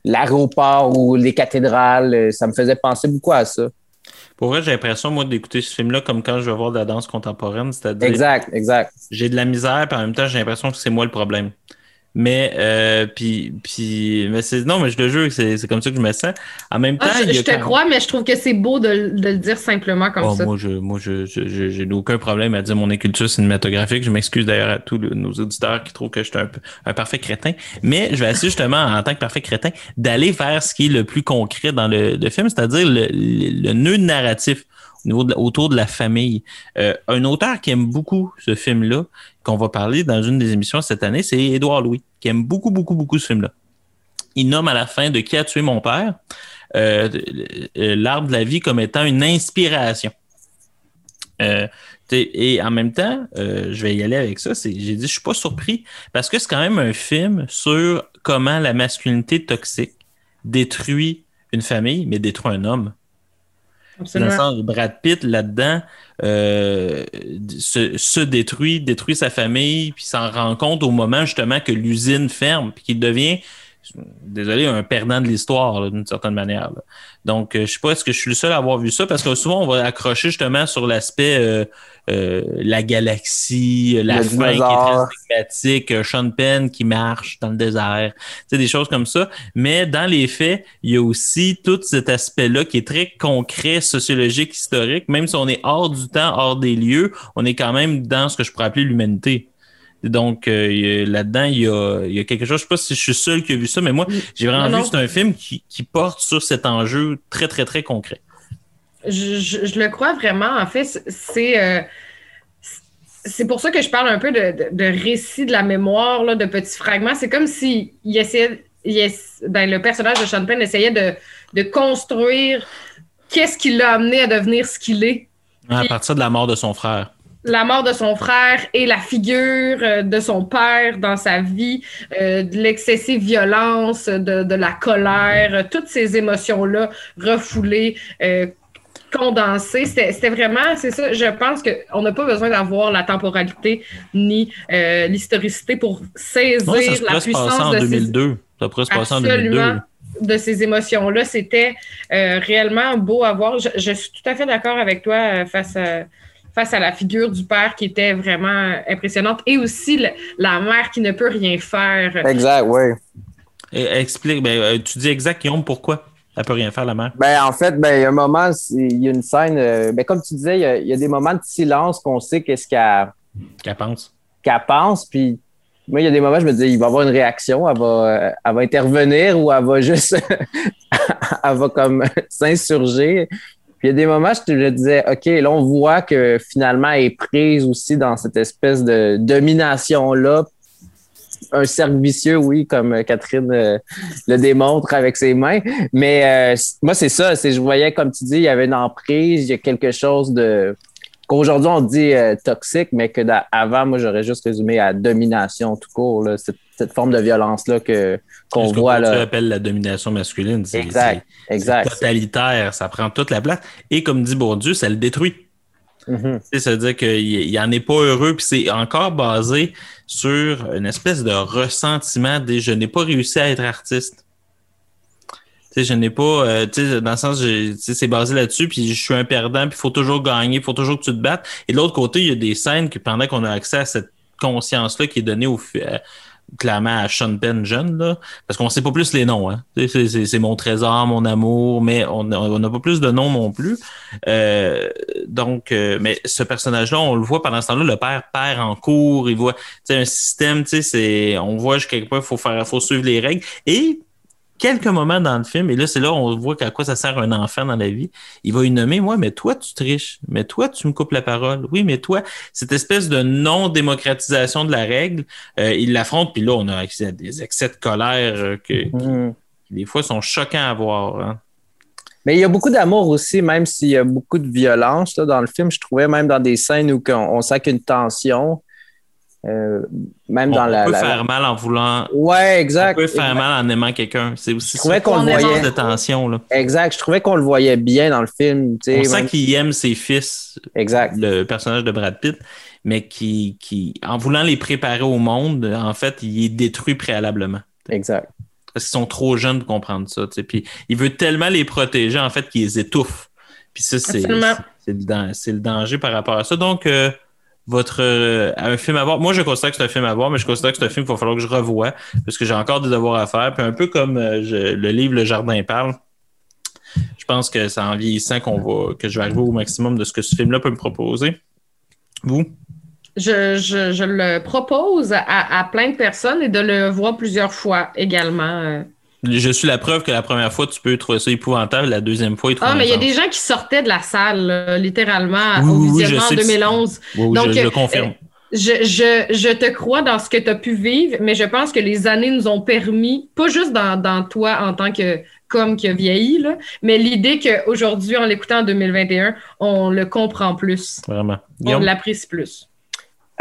l'aéroport ou les cathédrales. ça me faisait penser beaucoup à ça. Pour vrai, j'ai l'impression, moi, d'écouter ce film-là comme quand je vais voir de la danse contemporaine. C'est-à-dire. Exact, exact. J'ai de la misère, puis en même temps, j'ai l'impression que c'est moi le problème. Mais, euh, puis, puis, mais c'est, non, mais je le jure, c'est, c'est comme ça que je me sens. En même ah, temps, je, te crois, mais je trouve que c'est beau de, de, le dire simplement comme oh, ça. Moi, je, moi, je, je, j'ai aucun problème à dire mon éculture cinématographique. Je m'excuse d'ailleurs à tous nos auditeurs qui trouvent que je suis un, un parfait crétin. Mais je vais essayer justement, en tant que parfait crétin, d'aller vers ce qui est le plus concret dans le, le film, c'est-à-dire le, le, nœud narratif autour de la famille. Euh, un auteur qui aime beaucoup ce film-là, qu'on va parler dans une des émissions cette année, c'est Édouard Louis, qui aime beaucoup, beaucoup, beaucoup ce film-là. Il nomme à la fin de Qui a tué mon père euh, euh, l'arbre de la vie comme étant une inspiration. et en même temps, je vais y aller avec ça. J'ai dit, je suis pas surpris parce que c'est quand même un film sur comment la masculinité toxique détruit une famille, mais détruit un homme. Absolument. Brad Pitt, là-dedans, euh, se, détruit, détruit sa famille, puis s'en rend compte au moment justement que l'usine ferme, puis qu'il devient désolé, un perdant de l'histoire, d'une certaine manière. Donc, euh, je sais pas, est-ce que je suis le seul à avoir vu ça? Parce que souvent, on va accrocher justement sur l'aspect euh, euh, la galaxie, la fin qui est très stigmatique, Sean Penn qui marche dans le désert, tu des choses comme ça. Mais dans les faits, il y a aussi tout cet aspect-là qui est très concret, sociologique, historique. Même si on est hors du temps, hors des lieux, on est quand même dans ce que je pourrais appeler l'humanité. Donc, euh, là-dedans, il y, a, quelque chose. Je ne sais pas si je suis seul qui a vu ça, mais moi, j'ai vraiment vu c'est un film qui, porte sur cet enjeu très, très, très concret. Je, le crois vraiment. En fait, c'est. Euh, c'est pour ça que je parle un peu de, récit de la mémoire, là, de petits fragments. C'est comme si il essayait, ben, le personnage de Sean Penn essayait de, construire qu'est-ce qui l'a amené à devenir ce qu'il est. À partir de la mort de son frère la mort de son frère et la figure euh, de son père dans sa vie, euh, de l'excessive violence, de, la colère, euh, toutes ces émotions-là refoulées, condensées. C'était vraiment, c'est ça, je pense qu'on n'a pas besoin d'avoir la temporalité ni l'historicité pour saisir la puissance en de 2002. Ça pourrait se passer en 2002 de ces émotions-là. C'était réellement beau à voir. Je, je, suis tout à fait d'accord avec toi face à, face à la figure du père qui était vraiment impressionnante et aussi la mère qui ne peut rien faire. Exact, oui. explique, ben, euh, tu dis exact, Guillaume, pourquoi elle peut rien faire, la mère? Ben, en fait, ben, il y a un moment, il y a une scène, euh, ben, comme tu disais, il y, a, des moments de silence qu'on sait qu'est-ce qu'elle qu'elle pense. Qu'elle pense, puis moi, il y a des moments, je me dis, il va y avoir une réaction, elle va, elle va intervenir ou elle va juste, elle va comme s'insurger il y a des moments, je te disais, OK, là, on voit que finalement, elle est prise aussi dans cette espèce de domination-là. Un cercle oui, comme Catherine euh, le démontre avec ses mains. Mais euh, moi, c'est ça. Je voyais, comme tu dis, il y avait une emprise, il y a quelque chose de qu'aujourd'hui on dit euh, toxique, mais que avant, moi, j'aurais juste résumé à domination tout court, cette, forme de violence-là que, qu'on voit. là. appelle la domination masculine. C'est, exact, exact. totalitaire, ça prend toute la place. Et comme dit Bourdieu, ça le détruit. Mm-hmm. Ça veut dire qu'il n'en est pas heureux, puis c'est encore basé sur une espèce de ressentiment des je n'ai pas réussi à être artiste je n'ai pas, euh, dans le sens, c'est basé là-dessus, puis je suis un perdant, puis il faut toujours gagner, il faut toujours que tu te battes. Et de l'autre côté, il y a des scènes que pendant qu'on a accès à cette conscience-là qui est donnée au euh, clairement à Sean Penn jeune, là, parce qu'on sait pas plus les noms. Hein. C'est mon trésor, mon amour, mais on n'a pas plus de noms non plus. Euh, donc, mais ce personnage-là, on le voit pendant ce temps-là, le père perd en cours, il voit un système, on voit jusqu'à quel point il faut faire, faut suivre les règles. Et quelques moments dans le film, et là, c'est là où on voit qu'à quoi ça sert un enfant dans la vie. Il va lui nommer, moi, mais toi, tu triches. Mais toi, tu me coupes la parole. Oui, mais toi, cette espèce de non-démocratisation de la règle, euh, il l'affronte, puis là, on a accès à des excès de colère euh, que, mm-hmm. qui, des fois, sont choquants à voir. Hein. Mais il y a beaucoup d'amour aussi, même s'il y a beaucoup de violence là, dans le film. Je trouvais même dans des scènes où on, on sent qu'il y a une tension. Euh, même dans la. On peut faire mal en voulant. Ouais, exact. On peut faire mal en aimant quelqu'un. C'est aussi. Je trouvais qu'on le voyait. de tension là. Exact. Je trouvais qu'on le voyait bien dans le film. On sent qu'il aime ses fils. Exact. Le personnage de Brad Pitt, mais qui, qui, en voulant les préparer au monde, en fait, il est détruit préalablement. Exact. Parce qu'ils sont trop jeunes pour comprendre ça. Puis il veut tellement les protéger, en fait, qu'il les étouffe. Puis ça, c'est le, le, danger par rapport à ça. Donc, euh, votre euh, un film à voir. Moi, je considère que c'est un film à voir, mais je considère que c'est un film qu'il va falloir que je revoie parce que j'ai encore des devoirs à faire. Puis un peu comme euh, le livre Le Jardin parle, je pense que c'est en vieillissant qu'on va que je vais arriver au maximum de ce que ce film-là peut me proposer. Vous? Je, je, le propose à, à, plein de personnes et de le voir plusieurs fois également. Euh. Je suis la preuve que la première fois, tu peux trouver ça épouvantable, la deuxième fois, il Ah, mais il y a des gens qui sortaient de la salle, littéralement, au visionnement en 2011. Donc, je, le confirme. Euh, je, je, je, te crois dans ce que tu as pu vivre, mais je pense que les années nous ont permis, pas juste dans, dans toi en tant que comme qui a vieilli, là, mais l'idée qu'aujourd'hui, en l'écoutant en 2021, on le comprend plus. Vraiment. On l'apprécie plus.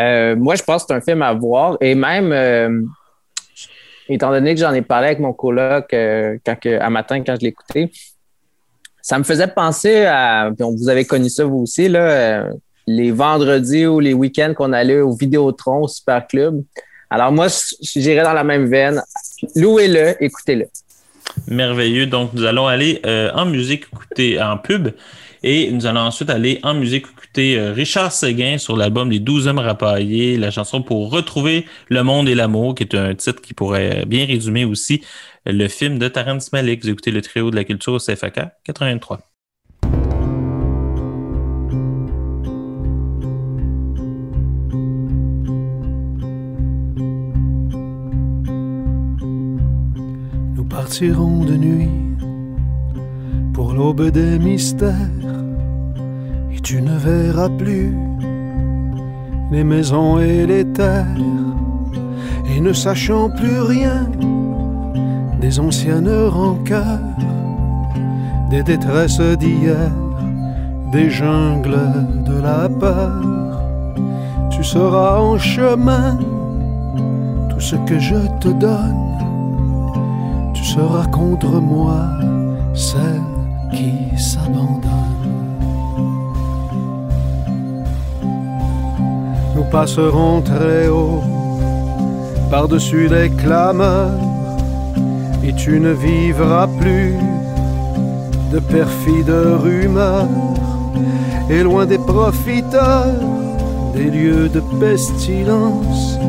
Euh, moi, je pense que c'est un film à voir et même. Euh, étant donné que j'en ai parlé avec mon coloc euh, quand à matin quand je l'écoutais, ça me faisait penser à, vous avez connu ça vous aussi, là, euh, les vendredis ou les week-ends qu'on allait au Vidéotron, au Super Club. Alors moi, j'irais dans la même veine, Louez-le, écoutez-le. Merveilleux. Donc, nous allons aller euh, en musique écouter en pub et nous allons ensuite aller en musique euh, Richard Seguin sur l'album Les 12 hommes rapaillés, la chanson pour retrouver le monde et l'amour, qui est un titre qui pourrait bien résumer aussi le film de Terrence Malick. Vous écoutez le trio de la culture au CFAK 83. Nous partirons de nuit pour l'aube des mystères et tu ne verras plus les maisons et les terres et ne sachant plus rien des anciennes rancœurs, des détresses d'hier, des jungles de la peur. Tu seras en chemin tout ce que je te donne. Tu seras contre moi celle qui s'abandonne. Nous passerons très haut par-dessus les clameurs et tu ne vivras plus de perfides rumeurs. Et loin des profiteurs des lieux de pestilence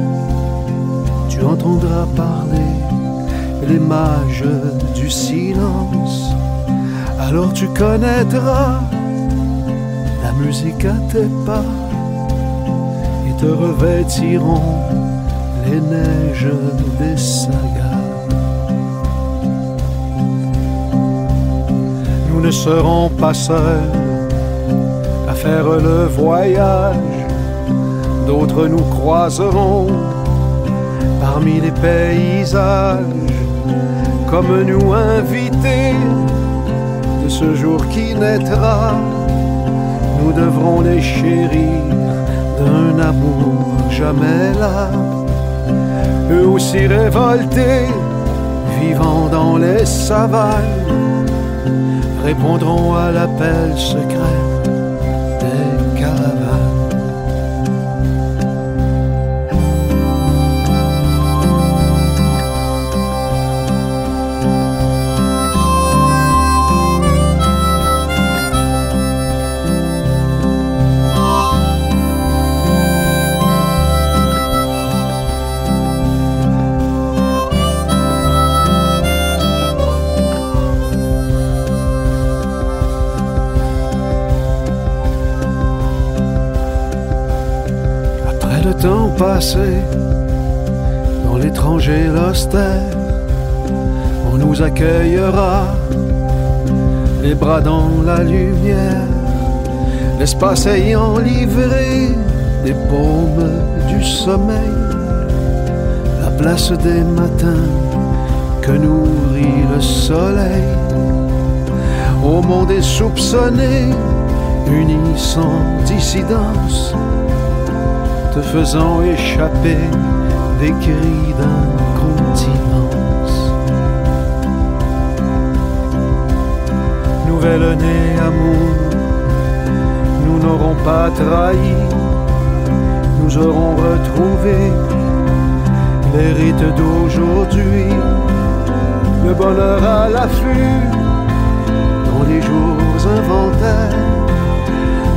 tu entendras parler les mages du silence. Alors tu connaîtras la musique à tes pas te revêtiront les neiges des sagas nous ne serons pas seuls à faire le voyage. D'autres nous croiseront parmi les paysages, comme nous invités de ce jour qui naîtra. Nous devrons les chérir d'un amour jamais là. Eux aussi révoltés, vivant dans les savanes répondront à l'appel secret passé dans l'étranger l'austère, on nous accueillera les bras dans la lumière, l'espace ayant livré des paumes du sommeil, la place des matins que nourrit le soleil. Au monde est soupçonné, uni sans dissidence te faisant échapper des cris d'incontinence. Nouvelle-né amour, nous n'aurons pas trahi, nous aurons retrouvé les rites d'aujourd'hui, le bonheur à l'affût dans les jours inventaires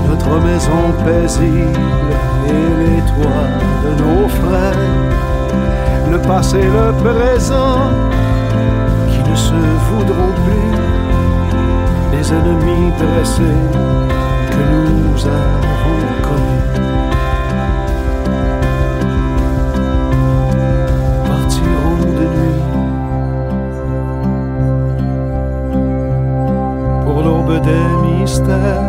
notre maison paisible et les toits de nos frères, le passé, le présent, qui ne se voudront plus, les ennemis dressés que nous avons connus. Partirons de nuit pour l'aube des mystères.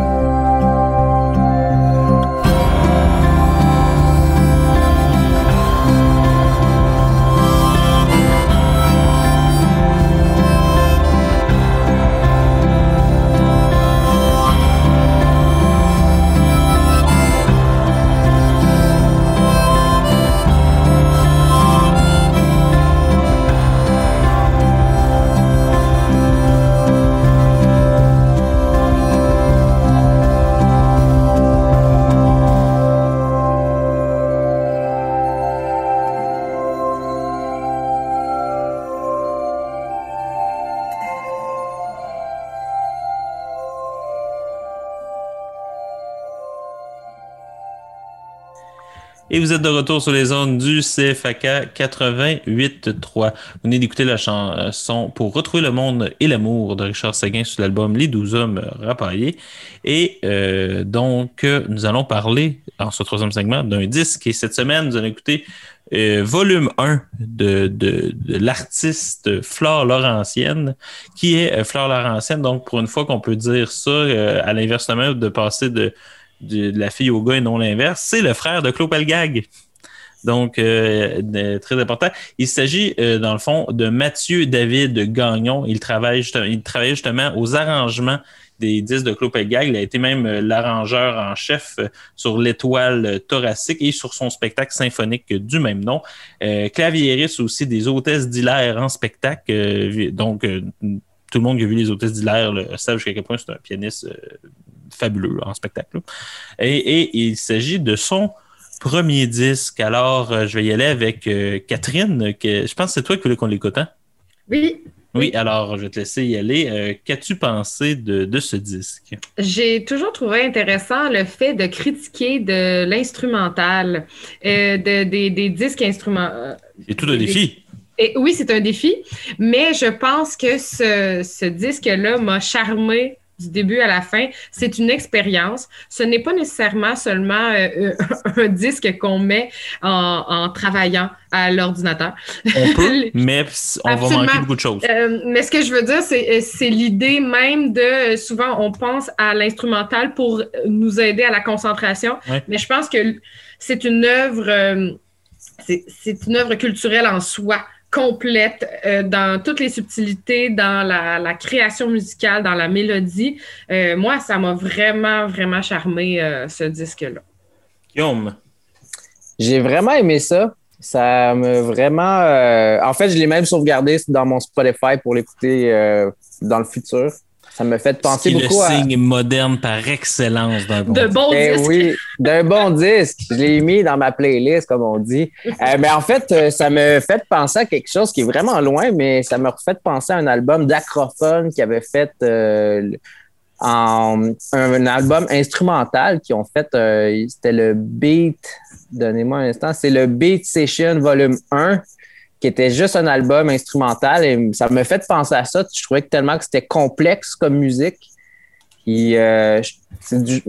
Vous êtes de retour sur les zones du CFAK 88.3. Vous venez d'écouter la chanson Pour retrouver le monde et l'amour de Richard Seguin sur l'album Les douze hommes rapaillés. Et euh, donc, nous allons parler, en ce troisième segment, d'un disque. Et cette semaine, nous allons écouter euh, volume 1 de, de, l'artiste Flore Laurentienne, qui est euh, Flore Laurentienne. Donc, pour une fois qu'on peut dire ça, euh, à l'inversement de passer de de, la fille au gars et non l'inverse, c'est le frère de Claude Pelgag. Donc, euh, très important. Il s'agit, euh, dans le fond, de Mathieu David Gagnon. Il travaille, il justement aux arrangements des disques de Claude Pelgag. Il a été même euh, l'arrangeur en chef sur l'étoile thoracique et sur son spectacle symphonique du même nom. Claviériste aussi des hôtesses d'Hilaire en spectacle. donc, tout le monde qui a vu les hôtesses d'Hilaire savent jusqu'à quel point c'est un pianiste fabuleux en spectacle. Et, il s'agit de son premier disque. Alors, euh, je vais y aller avec euh, Catherine. Que, je pense que c'est toi qui voulais qu'on l'écoute. Hein? Oui. Oui, alors je vais te laisser y aller. Euh, qu'as-tu pensé de, ce disque? J'ai toujours trouvé intéressant le fait de critiquer de l'instrumental, des disques instrumentaux. C'est tout un défi. Et, oui, c'est un défi, mais je pense que ce, ce disque-là m'a charmé du début à la fin. C'est une expérience. Ce n'est pas nécessairement seulement euh, un disque qu'on met en, travaillant à l'ordinateur. On peut, mais on va manquer beaucoup de choses. Euh, mais ce que je veux dire, c'est, euh, l'idée même de, souvent, on pense à l'instrumental pour nous aider à la concentration, mais je pense que c'est une œuvre, c'est une œuvre culturelle en soi complète euh, dans toutes les subtilités, dans la, création musicale, dans la mélodie. Euh, moi, ça m'a vraiment, vraiment charmé euh, ce disque-là. Guillaume? J'ai vraiment aimé ça. Ça me vraiment. en fait, je l'ai même sauvegardé dans mon Spotify pour l'écouter dans le futur. Ça me fait penser beaucoup le signe moderne par excellence d'un bon, bon eh disque. oui, d'un bon disque. Je l'ai mis dans ma playlist, comme on dit. Euh, mais en fait, euh, ça me fait penser à quelque chose qui est vraiment loin, mais ça me fait penser à un album d'Acrophone qui avait fait euh, en, un, album instrumental qui ont fait, c'était le Beat, donnez-moi un instant, c'est le Beat Session Volume 1 qui était juste un album instrumental et ça me fait penser à ça. Je trouvais que tellement que c'était complexe comme musique. Euh,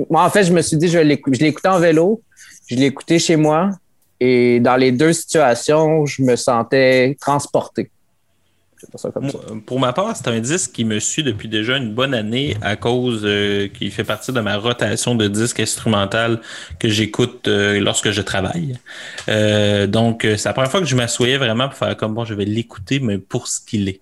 moi, en fait, je me suis dit, je l'ai écouté en vélo, je l'ai écouté chez moi et dans les deux situations, je me sentais transporté. Pour ma part, c'est un disque qui me suit depuis déjà une bonne année à cause euh, qui fait partie de ma rotation de disques instrumental que j'écoute euh, lorsque je travaille. Euh, donc, c'est la première fois que je m'assoyais vraiment pour faire comme bon, je vais l'écouter, mais pour ce qu'il est.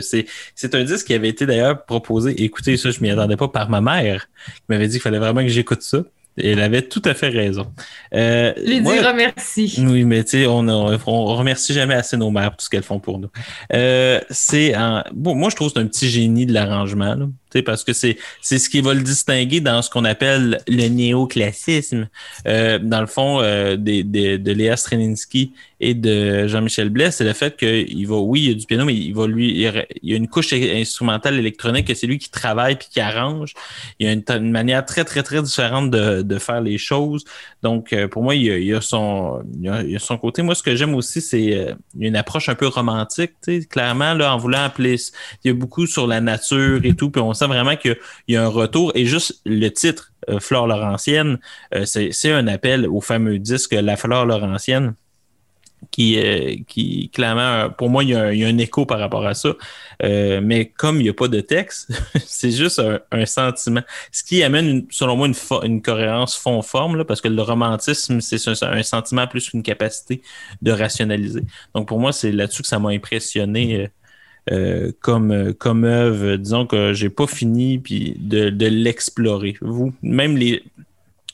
c'est un disque qui avait été d'ailleurs proposé, écoutez ça, je m'y attendais pas par ma mère, qui m'avait dit qu'il fallait vraiment que j'écoute ça. Elle avait tout à fait raison. Euh, Lui dire merci. Oui, mais tu sais, on, on, remercie jamais assez nos mères pour tout ce qu'elles font pour nous. Euh, c'est bon, moi je trouve que c'est un petit génie de l'arrangement parce que c'est ce qui va le distinguer dans ce qu'on appelle le néoclassisme. Euh, dans le fond, euh, des, de Léa Strelinsky et de Jean-Michel Blais, c'est le fait qu'il va, oui, il y a du piano, mais il va lui, il y a une couche instrumentale électronique que c'est lui qui travaille puis qui arrange. Il y a une, manière très, très, très différente de, de faire les choses. Donc, euh, pour moi, il y a, son, il a, son côté. Moi, ce que j'aime aussi, c'est une approche un peu romantique, clairement, là, en voulant appeler, il y a beaucoup sur la nature et tout, puis on vraiment qu'il y a un retour. Et juste le titre, euh, Flore Laurentienne, euh, c'est un appel au fameux disque La Flore Laurentienne. Qui, euh, qui clairement, pour moi, il y, a un, écho par rapport à ça. mais comme il n'y a pas de texte, c'est juste un, sentiment. Ce qui amène, selon moi, une, une cohérence fond-forme, parce que le romantisme, c'est un, sentiment plus qu'une capacité de rationaliser. Donc, pour moi, c'est là-dessus que ça m'a impressionné euh, comme, comme œuvre, disons que j'ai pas fini puis de, de l'explorer. Vous, même les.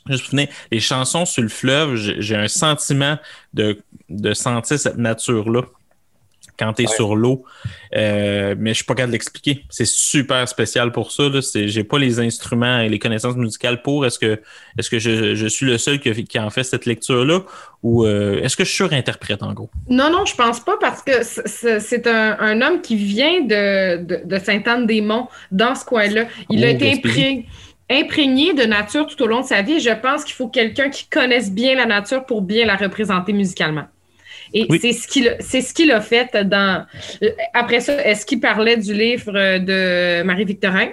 Je les chansons sur le fleuve, j'ai un sentiment de, de sentir cette nature-là quand tu es sur l'eau. Euh, mais je suis pas capable de l'expliquer. C'est super spécial pour ça. Je n'ai pas les instruments et les connaissances musicales pour. Est-ce que, est que je, suis le seul qui, qui en fait cette lecture-là? Ou euh, est-ce que je surinterprète en gros? Non, non, je pense pas parce que c'est un, homme qui vient de, de, Sainte-Anne-des-Monts dans ce coin-là. Il a oh, été imprégné imprégné de nature tout au long de sa vie. Je pense qu'il faut quelqu'un qui connaisse bien la nature pour bien la représenter musicalement. Et c'est ce qu'il c'est ce qu'il a fait dans. Après ça, est-ce qu'il parlait du livre de Marie-Victorin?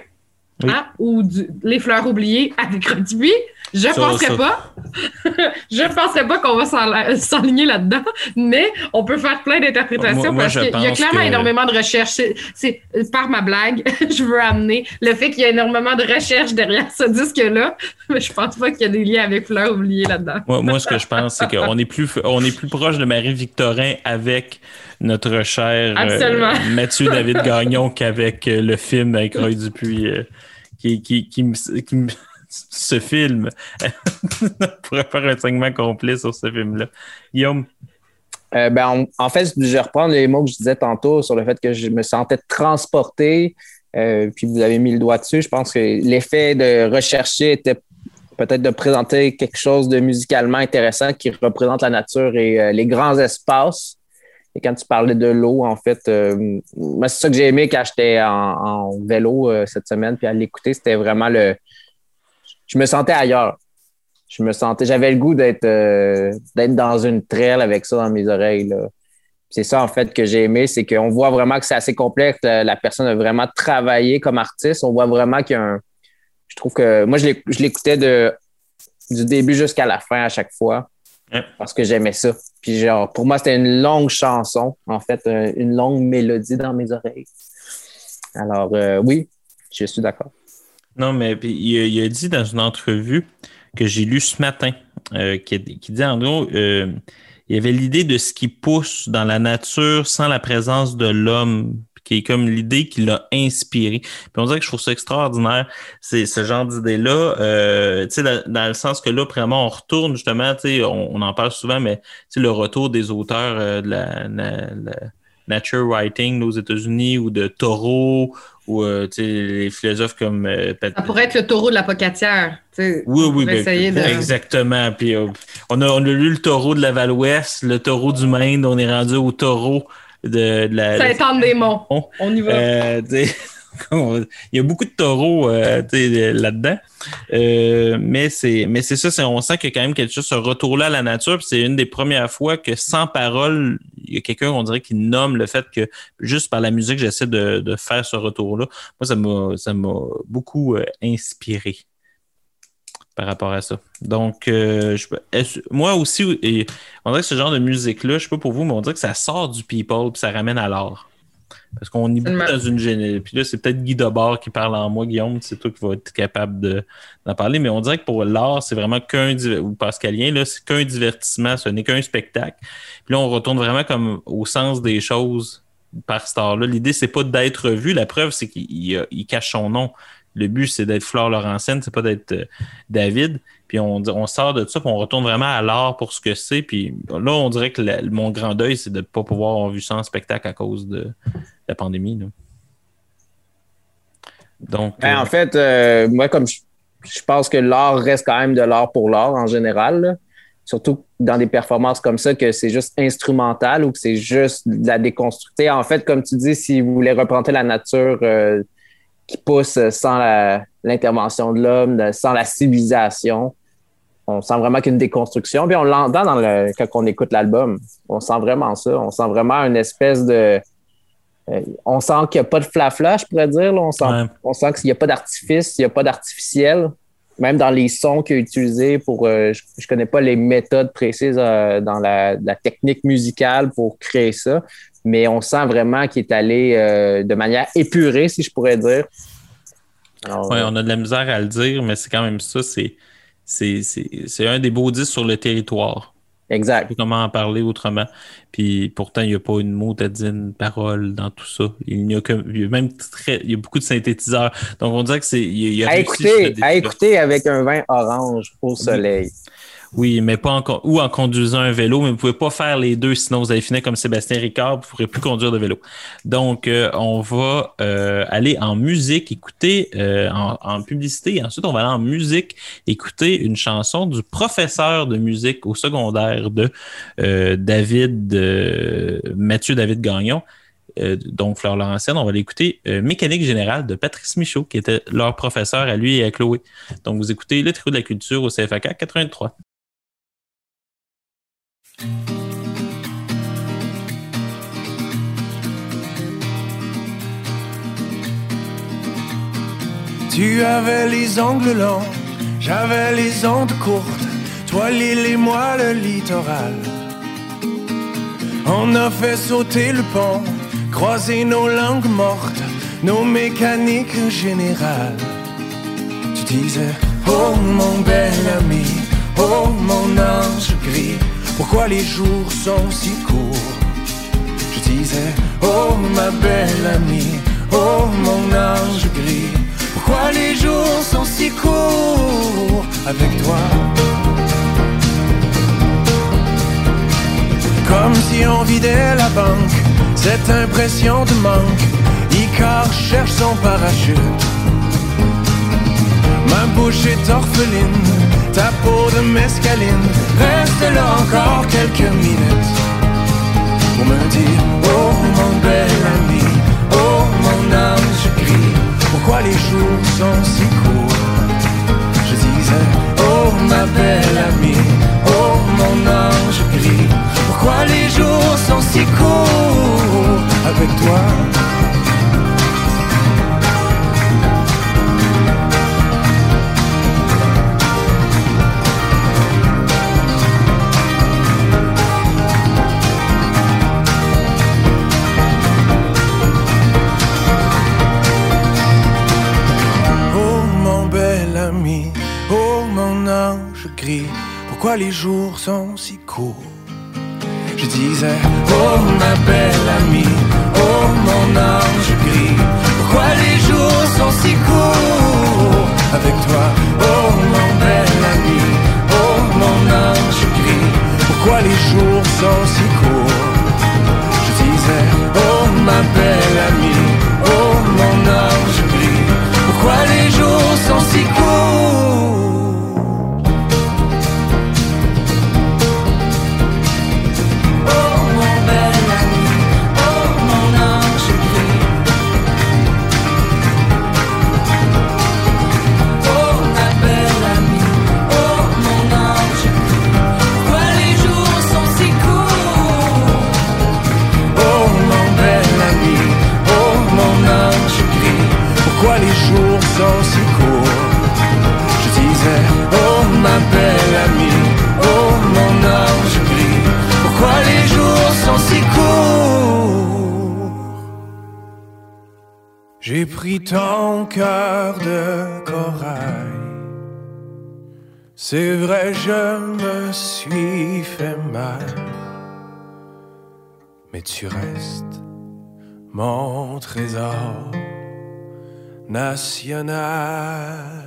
Ah, ou Les fleurs oubliées avec Rodibuy? Je ne penserais pas. je penserais pas qu'on va s'enligner là-dedans, mais on peut faire plein d'interprétations parce qu'il y a clairement énormément de recherches. C'est par ma blague, je veux amener le fait qu'il y a énormément de recherches derrière ce disque-là, mais je pense pas qu'il y a des liens avec Fleur oubliée là-dedans. moi, ce que je pense, c'est qu'on est plus on est plus proche de Marie-Victorin avec notre cher euh, Mathieu David Gagnon qu'avec euh, le film avec Roy Dupuis euh, qui, qui, qui, me ce film. on pourrait faire un segment complet sur ce film-là. Guillaume? Euh, ben, en fait, je vais reprendre les mots que je disais tantôt sur le fait que je me sentais transporté. Euh, puis vous avez mis le doigt dessus. Je pense que l'effet de rechercher était peut-être de présenter quelque chose de musicalement intéressant qui représente la nature et euh, les grands espaces. Et quand tu parlais de l'eau, en fait, moi, c'est ça que j'ai aimé quand j'étais en, vélo cette semaine, puis à l'écouter, c'était vraiment le, je me sentais ailleurs. Je me sentais, j'avais le goût d'être euh, d'être dans une traîne avec ça dans mes oreilles. C'est ça, en fait, que j'ai aimé, c'est qu'on voit vraiment que c'est assez complexe. La, personne a vraiment travaillé comme artiste. On voit vraiment qu'il y a un. Je trouve que. Moi, je l'écoutais de, du début jusqu'à la fin à chaque fois parce que j'aimais ça. Puis, genre, pour moi, c'était une longue chanson, en fait, euh, une longue mélodie dans mes oreilles. Alors, euh, oui, je suis d'accord. Non, mais il, a dit dans une entrevue que j'ai lu ce matin, euh, qui, dit en gros, euh, il y avait l'idée de ce qui pousse dans la nature sans la présence de l'homme, qui est comme l'idée qui l'a inspiré. Puis on dirait que je trouve ça extraordinaire, c'est ce genre d'idée-là, euh, dans, dans le sens que là, vraiment, on retourne justement, on, on en parle souvent, mais le retour des auteurs euh, de la, la, nature writing aux États-Unis ou de Taureau ou euh, les philosophes comme. Euh, ça pourrait être le taureau de l'apocatière. Oui, oui, ben, exactement. Puis, euh, on, a, on, a, lu le taureau de la Val-Ouest, le taureau du Maine, on est rendu au taureau de, de la. Saint-Anne-des-Monts. On y va. Il y a beaucoup de taureaux euh, là-dedans. Euh, mais c'est ça, on sent qu'il y a quand même quelque chose, ce retour-là à la nature. C'est une des premières fois que sans parole, il y a quelqu'un, on dirait, qui nomme le fait que juste par la musique, j'essaie de, faire ce retour-là. Moi, ça m'a beaucoup euh, inspiré par rapport à ça. Donc, moi aussi, on dirait que ce genre de musique-là, je ne sais pas pour vous, mais on dirait que ça sort du people et ça ramène à l'art. Parce qu'on est beaucoup dans une génération. Puis là, c'est peut-être Guy Debord qui parle en moi, Guillaume, c'est toi qui vas être capable d'en parler. Mais on dirait que pour l'art, c'est vraiment qu'un ou Pascalien, là, c'est qu'un divertissement, ce n'est qu'un spectacle. Puis là, on retourne vraiment comme au sens des choses par star là. L'idée, c'est pas d'être vu. La preuve, c'est qu'il cache son nom. Le but, c'est d'être Flore Laurentienne, c'est pas d'être euh, David. Puis on, on, sort de ça, puis on retourne vraiment à l'art pour ce que c'est. Puis là, on dirait que mon grand deuil, c'est de ne pas pouvoir avoir vu ça en spectacle à cause de, la pandémie. Donc, ben, En euh, fait, euh, moi, comme je, pense que l'art reste quand même de l'art pour l'art en général, surtout dans des performances comme ça, que c'est juste instrumental ou que c'est juste de la déconstructer. En fait, comme tu dis, si vous voulez représenter la nature euh, qui pousse sans l'intervention de l'homme, sans la civilisation, on sent vraiment qu'une déconstruction. Puis on l'entend dans le, quand on écoute l'album. On sent vraiment ça. On sent vraiment une espèce de euh, on sent qu'il n'y a pas de flafla, je pourrais dire. On sent, on sent qu'il n'y a pas d'artifice, il n'y a pas d'artificiel. Même dans les sons qu'il a utilisés pour. Euh, je ne connais pas les méthodes précises euh, dans la, technique musicale pour créer ça, mais on sent vraiment qu'il est allé de manière épurée, si je pourrais dire. Oui, on a de la misère à le dire, mais c'est quand même ça. C'est un des beaux disques sur le territoire. Exact. Comment en parler autrement. Puis pourtant, il n'y a pas une motadine parole dans tout ça. Il n'y a que même très, il y a beaucoup de synthétiseurs. Donc on dirait que c'est. Il, à écouter, à écouter avec un vin orange au soleil. Oui, mais pas en, ou en conduisant un vélo, mais vous ne pouvez pas faire les deux, sinon vous allez finir comme Sébastien Ricard, vous ne pourrez plus conduire de vélo. Donc, euh, on va euh, aller en musique, écouter euh, en, publicité, et ensuite on va aller en musique, écouter une chanson du professeur de musique au secondaire de David, Mathieu David Gagnon. donc Fleur Laurentienne, on va l'écouter Mécanique générale de Patrice Michaud, qui était leur professeur à lui et à Chloé. Donc vous écoutez le trio de la culture au CFAK 83. Tu avais les ongles longs, j'avais les ondes courtes, toi l'île et moi le littoral. On a fait sauter le pont, croiser nos langues mortes, nos mécaniques générales. Tu disais, oh mon bel ami, oh mon ange gris, pourquoi les jours sont si courts Je disais, oh ma belle amie, oh mon ange gris, pourquoi les jours sont si courts avec toi Comme si on vidait la banque, cette impression de manque, Icar cherche son parachute. Ma bouche est orpheline, ta peau de mescaline reste là encore quelques minutes. Pour me dire Oh mon bel ami, oh mon ange gris, pourquoi les jours sont si courts? Je disais Oh ma belle amie, oh mon ange gris, pourquoi les jours sont si courts? Avec toi les jours sont si courts. Je disais, oh ma belle amie, oh mon ange gris, pourquoi les jours sont si courts? Avec toi. Oh mon bel ami, oh mon ange gris, pourquoi les jours sont si courts pris ton cœur de corail C'est vrai, je me suis fait mal Mais tu restes mon trésor national.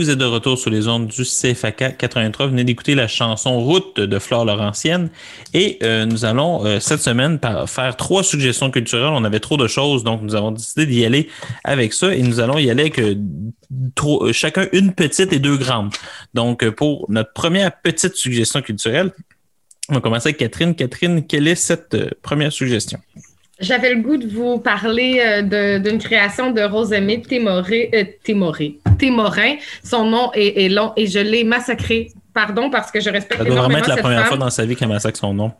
Vous êtes de retour sur les ondes du CFAK 83. Vous venez d'écouter la chanson Route de Flore Laurentienne. Et euh, nous allons euh, cette semaine faire trois suggestions culturelles. On avait trop de choses, donc nous avons décidé d'y aller avec ça. Et nous allons y aller avec chacun une petite et deux grandes. Donc, pour notre première petite suggestion culturelle, on va commencer avec Catherine. Catherine, quelle est cette première suggestion? J'avais le goût de vous parler euh, d'une création de Rosemée Témoré, euh, Témoré, Témorin. Son nom est, long et je l'ai massacré. Pardon parce que je respecte Ça doit vraiment être la première fois dans sa vie qu'elle massacre son nom.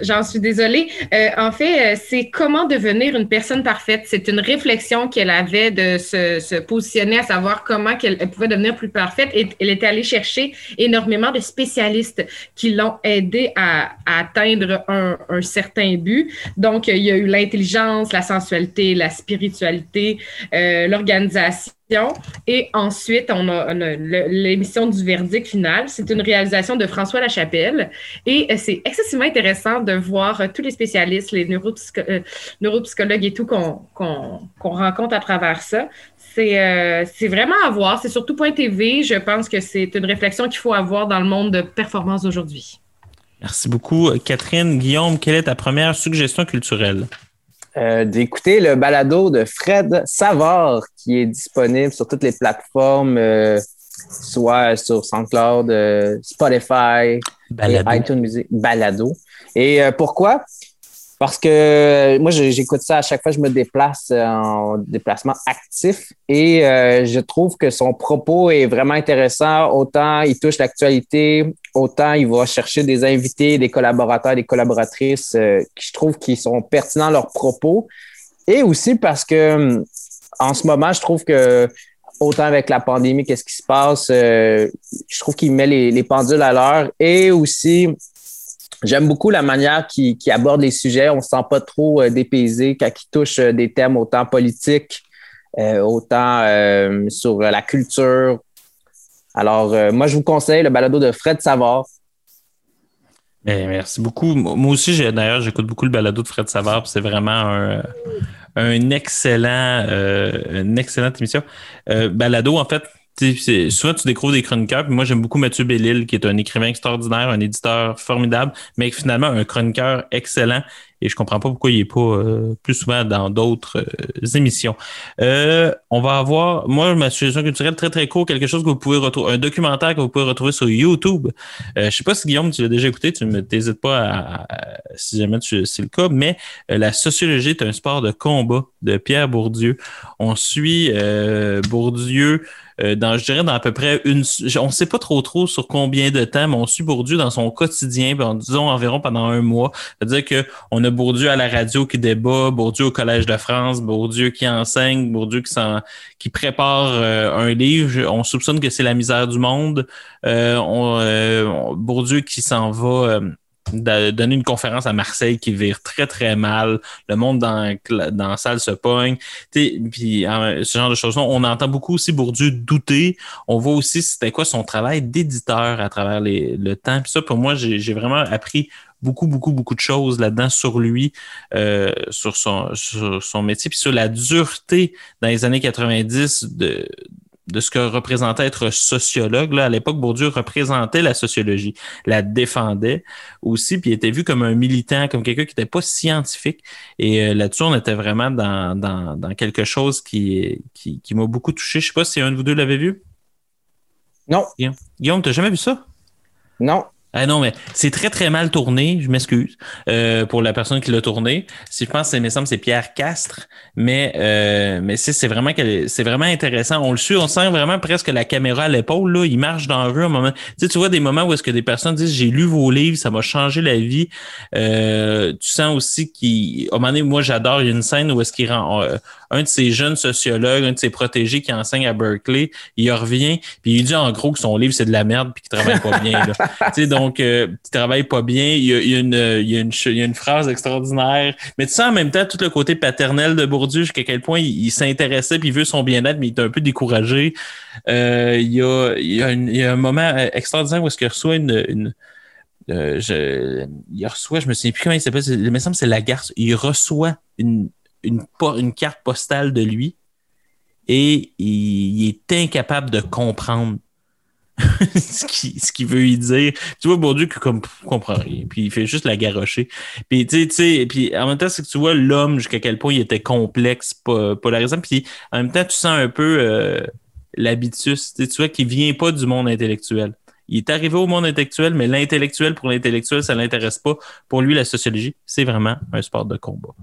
J'en suis désolée. Euh, en fait, euh, c'est comment devenir une personne parfaite. C'est une réflexion qu'elle avait de se, positionner à savoir comment elle, pouvait devenir plus parfaite. Et elle était allée chercher énormément de spécialistes qui l'ont aidé à, atteindre un, certain but. Donc, il y a eu l'intelligence, la sensualité, la spiritualité, euh, l'organisation et ensuite, on a, l'émission du verdict final. C'est une réalisation de François Lachapelle. Et euh, c'est excessivement intéressant de voir euh, tous les spécialistes, les euh, neuropsychologues et tout qu'on rencontre à travers ça. C'est vraiment à voir. C'est surtout Point TV. Je pense que c'est une réflexion qu'il faut avoir dans le monde de performance d'aujourd'hui. Merci beaucoup. Catherine, Guillaume, quelle est ta première suggestion culturelle? Euh, d'écouter le balado de Fred Savard qui est disponible sur toutes les plateformes, euh, soit sur SoundCloud, euh, Spotify, iTunes Music, balado. Et pourquoi? Parce que moi, j'écoute ça à chaque fois je me déplace en déplacement actif et je trouve que son propos est vraiment intéressant. Autant il touche l'actualité, autant il va chercher des invités, des collaborateurs, des collaboratrices euh, qui je trouve qui sont pertinents leurs propos. Et aussi parce que en ce moment, je trouve que autant avec la pandémie, qu'est-ce qui se passe, euh, je trouve qu'il met les, pendules à l'heure. Et aussi, j'aime beaucoup la manière qu'il aborde les sujets. On ne se sent pas trop euh, dépaysé quand il touche des thèmes autant politiques, autant sur la culture, alors, euh, moi, je vous conseille le balado de Fred Savard. Eh, merci beaucoup. Moi aussi, d'ailleurs, j'écoute beaucoup le balado de Fred Savard. C'est vraiment un, excellent, euh, une excellente émission. Euh, balado, en fait, souvent tu découvres des chroniqueurs. Puis moi, j'aime beaucoup Mathieu Bellil, qui est un écrivain extraordinaire, un éditeur formidable, mais finalement un chroniqueur excellent et je comprends pas pourquoi il est pas euh, plus souvent dans d'autres euh, émissions. Euh, on va avoir, moi, ma suggestion culturelle très très court, quelque chose que vous pouvez retrouver, un documentaire que vous pouvez retrouver sur YouTube. je sais pas si Guillaume, tu l'as déjà écouté, tu ne t'hésites pas à, si jamais c'est le cas, mais la sociologie est un sport de combat de Pierre Bourdieu. On suit Bourdieu dans, je dirais, dans à peu près une. On ne sait pas trop trop sur combien de temps, mais on suit Bourdieu dans son quotidien, ben, disons environ pendant un mois. C'est-à-dire qu'on a Bourdieu à la radio qui débat, Bourdieu au Collège de France, Bourdieu qui enseigne, Bourdieu qui, qui prépare euh, un livre. On soupçonne que c'est la misère du monde. Euh, euh, Bourdieu qui s'en va donner une conférence à Marseille qui vire très très mal. Le monde dans, dans la salle se pogne. Puis ce genre de choses. On entend beaucoup aussi Bourdieu douter. On voit aussi c'était quoi son travail d'éditeur à travers le temps. Puis ça, pour moi, j'ai vraiment appris beaucoup, beaucoup, beaucoup de choses là-dedans sur lui, euh, sur, son, sur son métier, puis sur la dureté dans les années 90 de, de ce que représentait être sociologue. Là, à l'époque, Bourdieu représentait la sociologie, la défendait aussi, puis était vu comme un militant, comme quelqu'un qui n'était pas scientifique. Et euh, là-dessus, on était vraiment dans, dans, dans quelque chose qui, qui, qui m'a beaucoup touché. Je sais pas si un de vous deux l'avait vu. Non. Guillaume, tu n'as jamais vu ça? Non. Ah non, mais c'est très très mal tourné, je m'excuse euh, pour la personne qui l'a tourné. Si je pense, c'est c'est Pierre Castre, mais euh, mais c'est vraiment c'est vraiment intéressant. On le suit, on sent vraiment presque la caméra à l'épaule là. Il marche dans la rue un moment. Tu sais, tu vois des moments où est-ce que des personnes disent j'ai lu vos livres, ça m'a changé la vie. Euh, tu sens aussi qu'il, à un moment donné, moi j'adore. Il y a une scène où est-ce qu'il rend euh, un de ces jeunes sociologues, un de ses protégés qui enseigne à Berkeley, il revient, puis il dit en gros que son livre, c'est de la merde, puis qu'il travaille pas bien. donc, donc, euh, tu travailles pas bien. Il y, a, une, phrase extraordinaire. Mais tu sens en même temps tout le côté paternel de Bourdieu, jusqu'à quel point il, s'intéressait puis il veut son bien-être, mais il est un peu découragé. Euh, il, y a, un moment euh, extraordinaire où est-ce qu'il reçoit une, euh, il reçoit, je me souviens plus comment il s'appelle, il me semble que c'est il reçoit une, carte postale de lui et il est incapable de comprendre ce qu'il veut y dire. Tu vois, Bourdieu qui comme comprend rien. Puis il fait juste la garrocher. Puis tu sais, puis en même temps, c'est que tu vois l'homme jusqu'à quel point il était complexe, polarisant. Puis en même temps, tu sens un peu euh, l'habitus, tu vois, qui vient pas du monde intellectuel. Il est arrivé au monde intellectuel, mais l'intellectuel pour l'intellectuel, ça ne l'intéresse pas. Pour lui, la sociologie, c'est vraiment un sport de combat.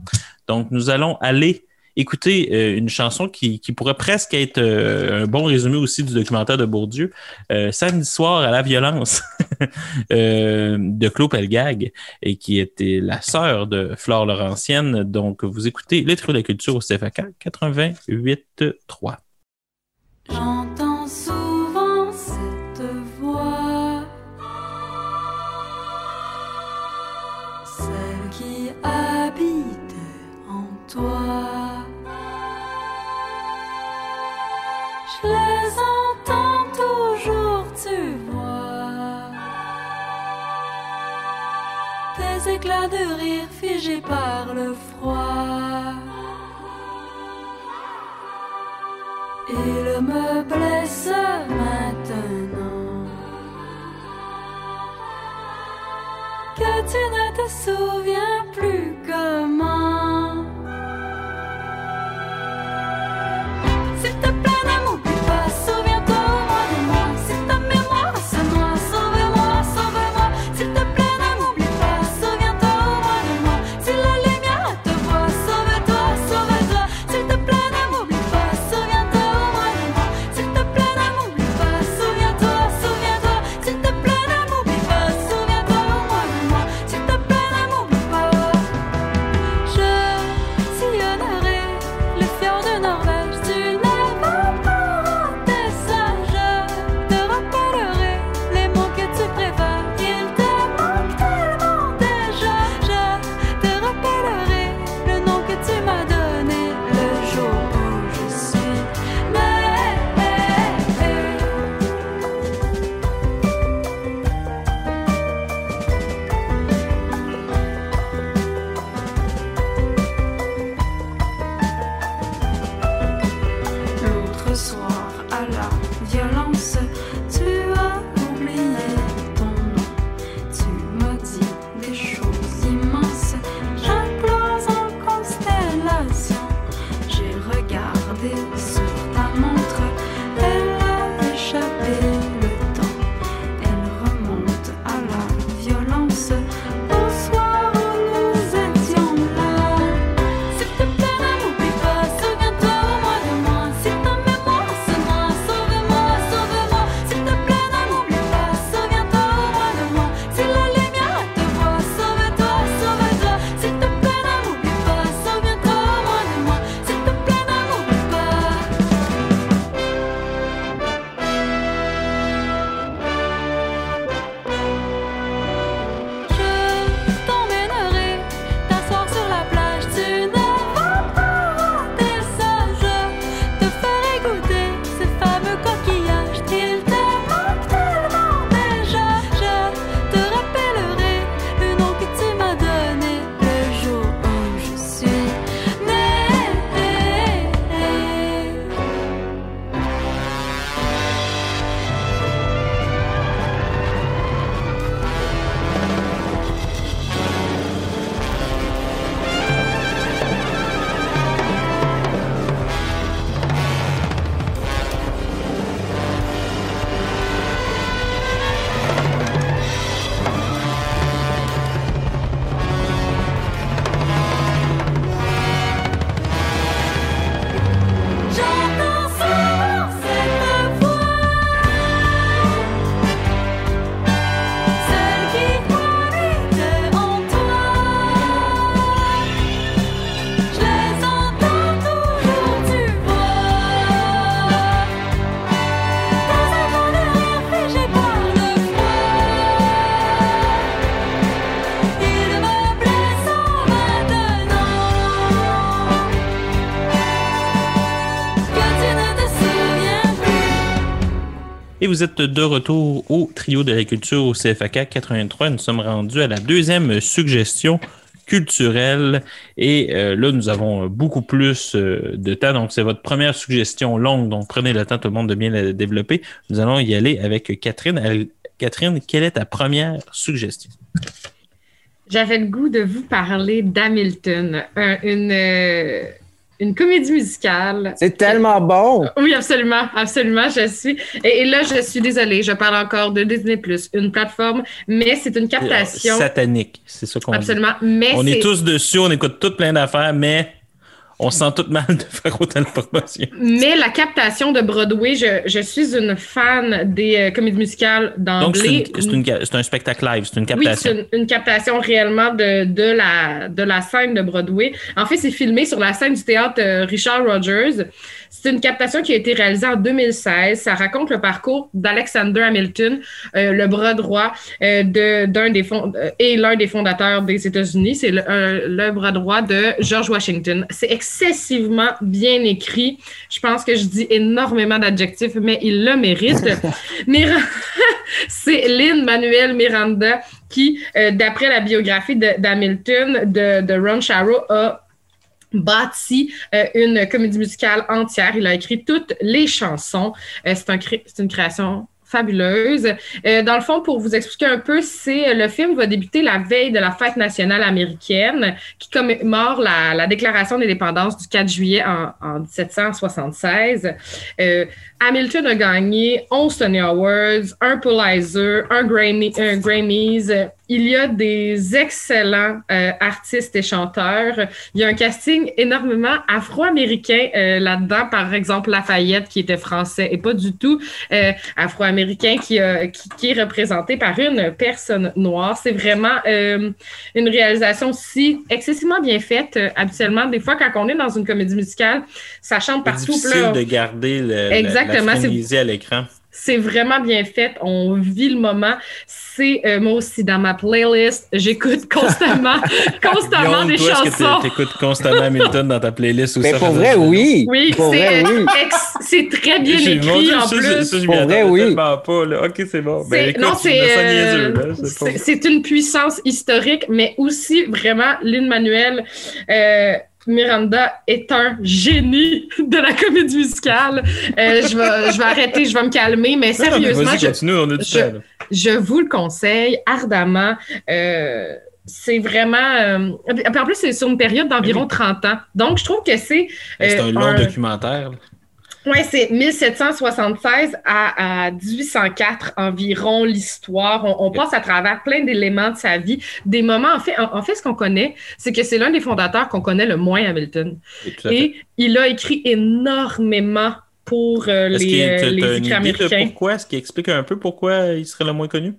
Donc, nous allons aller écouter euh, une chanson qui, qui, pourrait presque être euh, un bon résumé aussi du documentaire de Bourdieu, euh, Samedi soir à la violence euh, de Claude Pelgag, et qui était la sœur de Flore Laurentienne. Donc, vous écoutez Les Trous de la Culture au CFAK 88.3. J'entends éclat de rire figé par le froid. Il me blesse maintenant. Que tu ne te souviens plus comment. vous êtes de retour au trio de la culture au CFAK 83. Nous sommes rendus à la deuxième suggestion culturelle. Et euh, là, nous avons beaucoup plus euh, de temps. Donc, c'est votre première suggestion longue. Donc, prenez le temps, tout le monde, de bien la développer. Nous allons y aller avec Catherine. Catherine, quelle est ta première suggestion? J'avais le goût de vous parler d'Hamilton, une euh, une comédie musicale. C'est tellement bon. Oui, absolument, absolument, je suis. Et, et là, je suis désolée, je parle encore de Disney+, une plateforme, mais c'est une captation. Satanique, c'est ça qu'on dit. Absolument, mais On est tous dessus, on écoute toutes plein d'affaires, mais on se sent tout mal de faire autant de promotion. Mais la captation de Broadway, je, je suis une fan des euh, comédies musicales Donc, c'est un spectacle live, c'est une Oui, captation. c'est une, une captation réellement de, de, la, de la scène de Broadway. En fait, c'est filmé sur la scène du théâtre euh, Richard Rogers. C'est une captation qui a été réalisée en 2016. Ça raconte le parcours d'Alexander Hamilton, euh, le bras droit euh, de- d'un des fond- et l'un des fondateurs des États-Unis. C'est le, le bras droit de George Washington. C'est excessivement bien écrit. Je pense que je dis énormément d'adjectifs, mais il le mérite. C'est Lynn Manuel Miranda qui, euh, d'après la biographie d'Hamilton de, de Ron Sharrow, a bâti euh, une comédie musicale entière. Il a écrit toutes les chansons. Euh, c'est un cré- c'est une création fabuleuse. Euh, dans le fond, pour vous expliquer un peu, c'est le film va débuter la veille de la fête nationale américaine qui commémore la, la déclaration d'indépendance du 4 juillet en, en 1776. Euh, Hamilton a gagné 11 Tony Awards, un Pulitzer, un Grammy, un Grammys. Il y a des excellents euh, artistes et chanteurs. Il y a un casting énormément afro-américain euh, là-dedans. Par exemple, Lafayette, qui était français et pas du tout euh, afro-américain, qui, qui, qui est représenté par une personne noire. C'est vraiment euh, une réalisation si excessivement bien faite. Euh, habituellement, des fois, quand on est dans une comédie musicale, ça chante C'est partout. puis difficile là, de garder le, la- Exactement, la, c'est- frénésie à l'écran. C'est vraiment bien fait. On vit le moment. C'est euh, moi aussi dans ma playlist. J'écoute constamment, constamment Guillaume, des toi, chansons. tu écoutes constamment Hamilton dans ta playlist ou Mais ça pour vrai, oui. Oui, Pour vrai, c'est oui. ex- c'est très bien écrit en plus. ça, ça, je Pour m'y vrai, oui. pas. Là. Ok, c'est bon. Ben, écoute, non, c'est euh. C'est une puissance historique, mais aussi vraiment Lynn Manuel euh, Miranda est un génie de la comédie musicale. Euh, je, vais, je vais arrêter, je vais me calmer, mais Non, non, mais sérieusement, je, continue, on vous le conseille ardemment. Euh, c'est vraiment. euh, en plus, c'est sur une période d'environ 30 ans. Donc, je trouve que c'est. Ben, C'est un long un- documentaire. Ouais, c'est 1776 à, à 1804 environ l'histoire. On, on passe à travers plein d'éléments de sa vie, des moments. En fait, en, en fait ce qu'on connaît, c'est que c'est l'un des fondateurs qu'on connaît le moins, Hamilton. Oui. Et il a écrit énormément pour euh, les, euh, les écrits américains. pourquoi? Est-ce qui explique un peu pourquoi il serait le moins connu?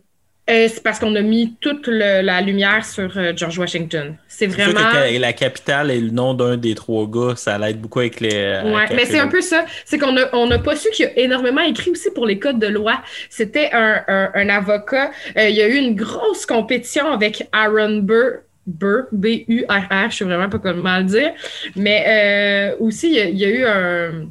Euh, c'est parce qu'on a mis toute le- la lumière sur euh, George Washington. C'est sûr vraiment. que la capitale et le nom d'un des trois gars, ça l'aide beaucoup avec les. Ouais, avec mais c'est un peu ça. C'est qu'on n'a on a pas su qu'il a énormément écrit aussi pour les codes de loi. C'était un, un, un avocat. Euh, il y a eu une grosse compétition avec Aaron Burr. Burr, B-U-R-R, je sais vraiment pas comment le dire. Mais euh, aussi, il y, a, il y a eu un.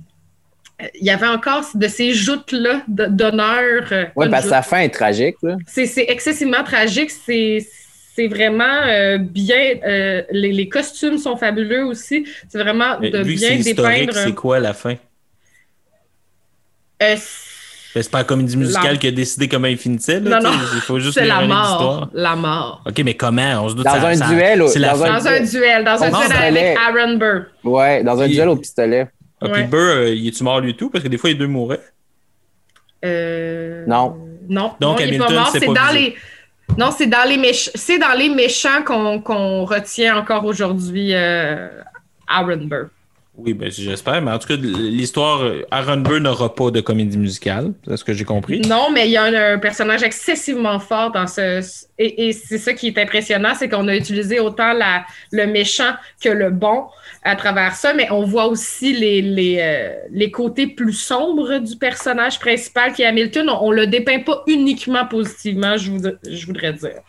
Il y avait encore de ces joutes-là d'honneur. euh, Oui, parce que sa fin est tragique. Là. c'est c'est excessivement tragique. C'est c'est vraiment euh, bien. euh, les, les costumes sont fabuleux aussi. C'est vraiment de bien dépeindre. c'est quoi la fin? Euh, Ben, C'est pas la comédie musicale La- qui a décidé comment il finissait. Là, Non, non. Il faut juste c'est la une mort. histoire. La mort. OK, mais comment? On se doute Dans ça- un ça- duel, la dans un- Dans un duel, dans un duel avec Aaron Burr. Ouais, dans un Puis- duel au pistolet. Ah, puis. Burr, euh, il est-tu mort lui tout? Parce que des fois, les deux mouraient. Euh, Non. Non, Donc, non, il est Hamilton, pas mort. c'est dans visé. les. Non, c'est dans les méchants. C'est dans les méchants qu'on qu'on retient encore aujourd'hui euh, Aaron Burr. Oui, ben, j'espère. Mais en tout cas, l'histoire, Aaron Burr n'aura pas de comédie musicale. C'est ce que j'ai compris. Non, mais il y a un, personnage excessivement fort dans ce. Et, c'est ça qui est impressionnant, c'est qu'on a utilisé autant la, le méchant que le bon à travers ça, mais on voit aussi les, les, euh, les côtés plus sombres du personnage principal qui est Hamilton. On, on le dépeint pas uniquement positivement, je voudrais dire.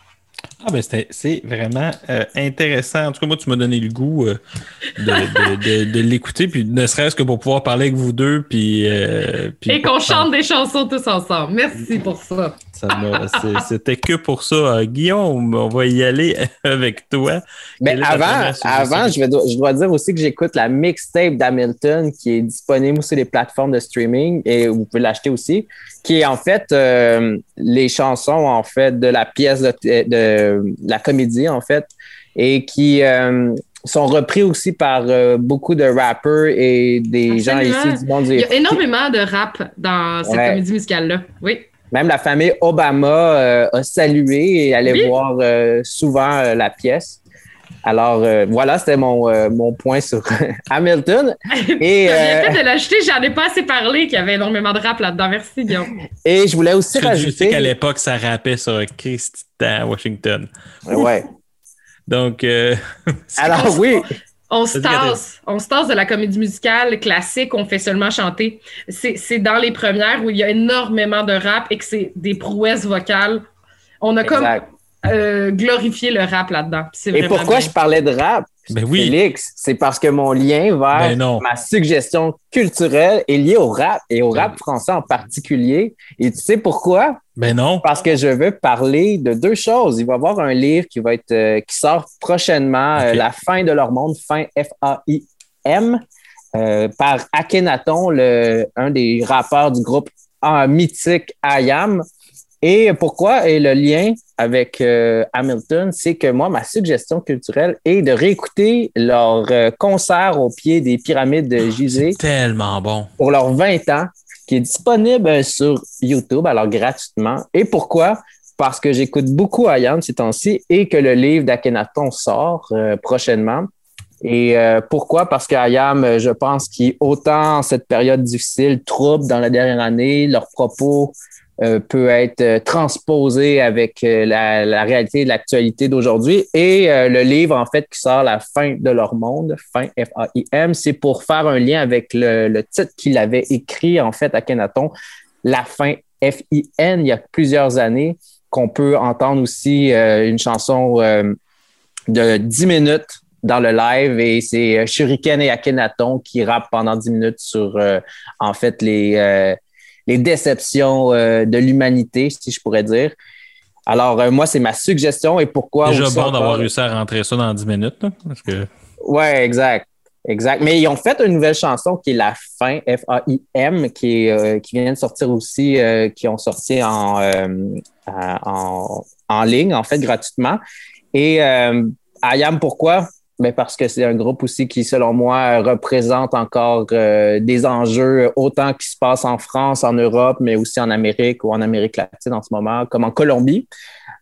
Ah ben c'est vraiment euh, intéressant. En tout cas, moi, tu m'as donné le goût euh, de, de- de- de l'écouter, puis ne serait-ce que pour pouvoir parler avec vous deux, puis... euh, puis Et qu'on chante des chansons tous ensemble. Merci pour ça. Ça C'était que pour ça. Euh, Guillaume, on va y aller avec toi. Mais Quelle avant, avant je, vais, je dois dire aussi que j'écoute la mixtape d'Hamilton qui est disponible sur les plateformes de streaming et vous pouvez l'acheter aussi, qui est en fait euh, les chansons en fait de la pièce de, de la comédie en fait et qui euh, sont repris aussi par euh, beaucoup de rappers et des gens ici du monde Il y a énormément de rap dans cette Ouais. comédie musicale-là. Oui. Même la famille Obama euh, a salué et allait Oui. voir euh, souvent euh, la pièce. Alors euh, voilà, c'était mon, euh, mon point sur Hamilton. Et, bien euh, fait de l'acheter, j'en ai pas assez parlé qu'il y avait énormément de rap là-dedans. Merci, Guillaume. et je voulais aussi que je sais rajouter. qu'à l'époque, ça rappait sur Christy à Washington. Ouais. Donc, euh, Alors oui, On se tasse. On se tasse de la comédie musicale classique, on fait seulement chanter. C'est c'est dans les premières où il y a énormément de rap et que c'est des prouesses vocales. On a comme. Euh, glorifié le rap là-dedans. Et pourquoi bien. je parlais de rap, ben oui. Félix? C'est parce que mon lien vers Ben non. ma suggestion culturelle est lié au rap et au rap français en particulier. Et tu sais pourquoi? Ben non. Parce que je veux parler de deux choses. Il va y avoir un livre qui va être euh, qui sort prochainement, euh. La fin de leur monde, fin F-A-I-M, euh, par Akhenaton, le, un des rappeurs du groupe ah, mythique IAM. Et pourquoi? Et le lien avec euh, Hamilton, c'est que moi, ma suggestion culturelle est de réécouter leur euh, concert au pied des pyramides de Gizeh Tellement bon. pour leurs 20 ans, qui est disponible sur YouTube, alors gratuitement. Et pourquoi? Parce que j'écoute beaucoup Ayam ces temps-ci et que le livre d'Akhenaton sort euh, prochainement. Et euh, pourquoi? Parce qu'Ayam, je pense qu'il autant en cette période difficile, trouble dans la dernière année, leurs propos euh, peut être euh, transposé avec euh, la, réalité de l'actualité d'aujourd'hui. Et le livre, en fait, qui sort La fin de leur monde, fin F-A-I-M, c'est pour faire un lien avec le, titre qu'il avait écrit, en fait, à Kenaton, La fin F-I-N, il y a plusieurs années, qu'on peut entendre aussi une chanson de 10 minutes dans le live et c'est Shuriken et Akhenaton qui rappent pendant 10 minutes sur, en fait, les... les déceptions euh, de l'humanité, si je pourrais dire. Alors, euh, moi, c'est ma suggestion et pourquoi. Déjà bon d'avoir réussi à rentrer ça dans 10 minutes. là, parce que... Ouais, exact. Exact. Mais ils ont fait une nouvelle chanson qui est La Fin, F-A-I-M, qui, est, euh, qui vient de sortir aussi, euh, qui ont sorti en, euh, en, en ligne, en fait, gratuitement. Et Ayam, pourquoi? Ben parce que c'est un groupe aussi qui, selon moi, représente encore euh, des enjeux autant qui se passent en France, en Europe, mais aussi en Amérique ou en Amérique latine en ce moment, comme en Colombie,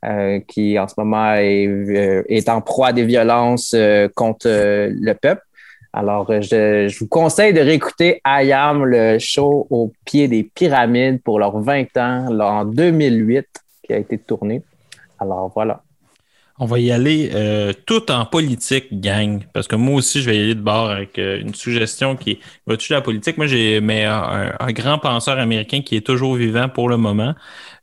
euh, qui en ce moment est, euh, est en proie à des violences euh, contre euh, le peuple. Alors, euh, je, je vous conseille de réécouter Ayam, le show au pied des pyramides pour leurs 20 ans, en 2008, qui a été tourné. Alors, voilà. On va y aller euh, tout en politique, gang. Parce que moi aussi, je vais y aller de bord avec euh, une suggestion qui va toucher la politique? Moi, j'ai un grand penseur américain qui est toujours vivant pour le moment.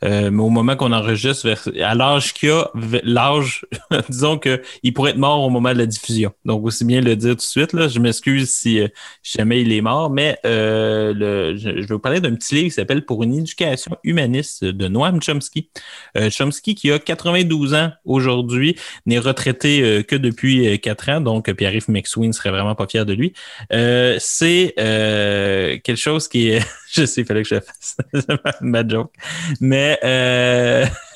Euh, mais au moment qu'on enregistre, vers- à l'âge qu'il a, l'âge, disons que il pourrait être mort au moment de la diffusion. Donc, aussi bien le dire tout de suite. Là. Je m'excuse si, euh, jamais il est mort, mais euh, le, je, vais vous parler d'un petit livre qui s'appelle Pour une éducation humaniste de Noam Chomsky. Euh, Chomsky, qui a 92 ans aujourd'hui, n'est retraité que depuis euh, 4 ans, donc Pierre-Yves McSween serait vraiment pas fier de lui. C'est quelque chose qui est... je sais, il fallait que je fasse ma joke. Mais euh,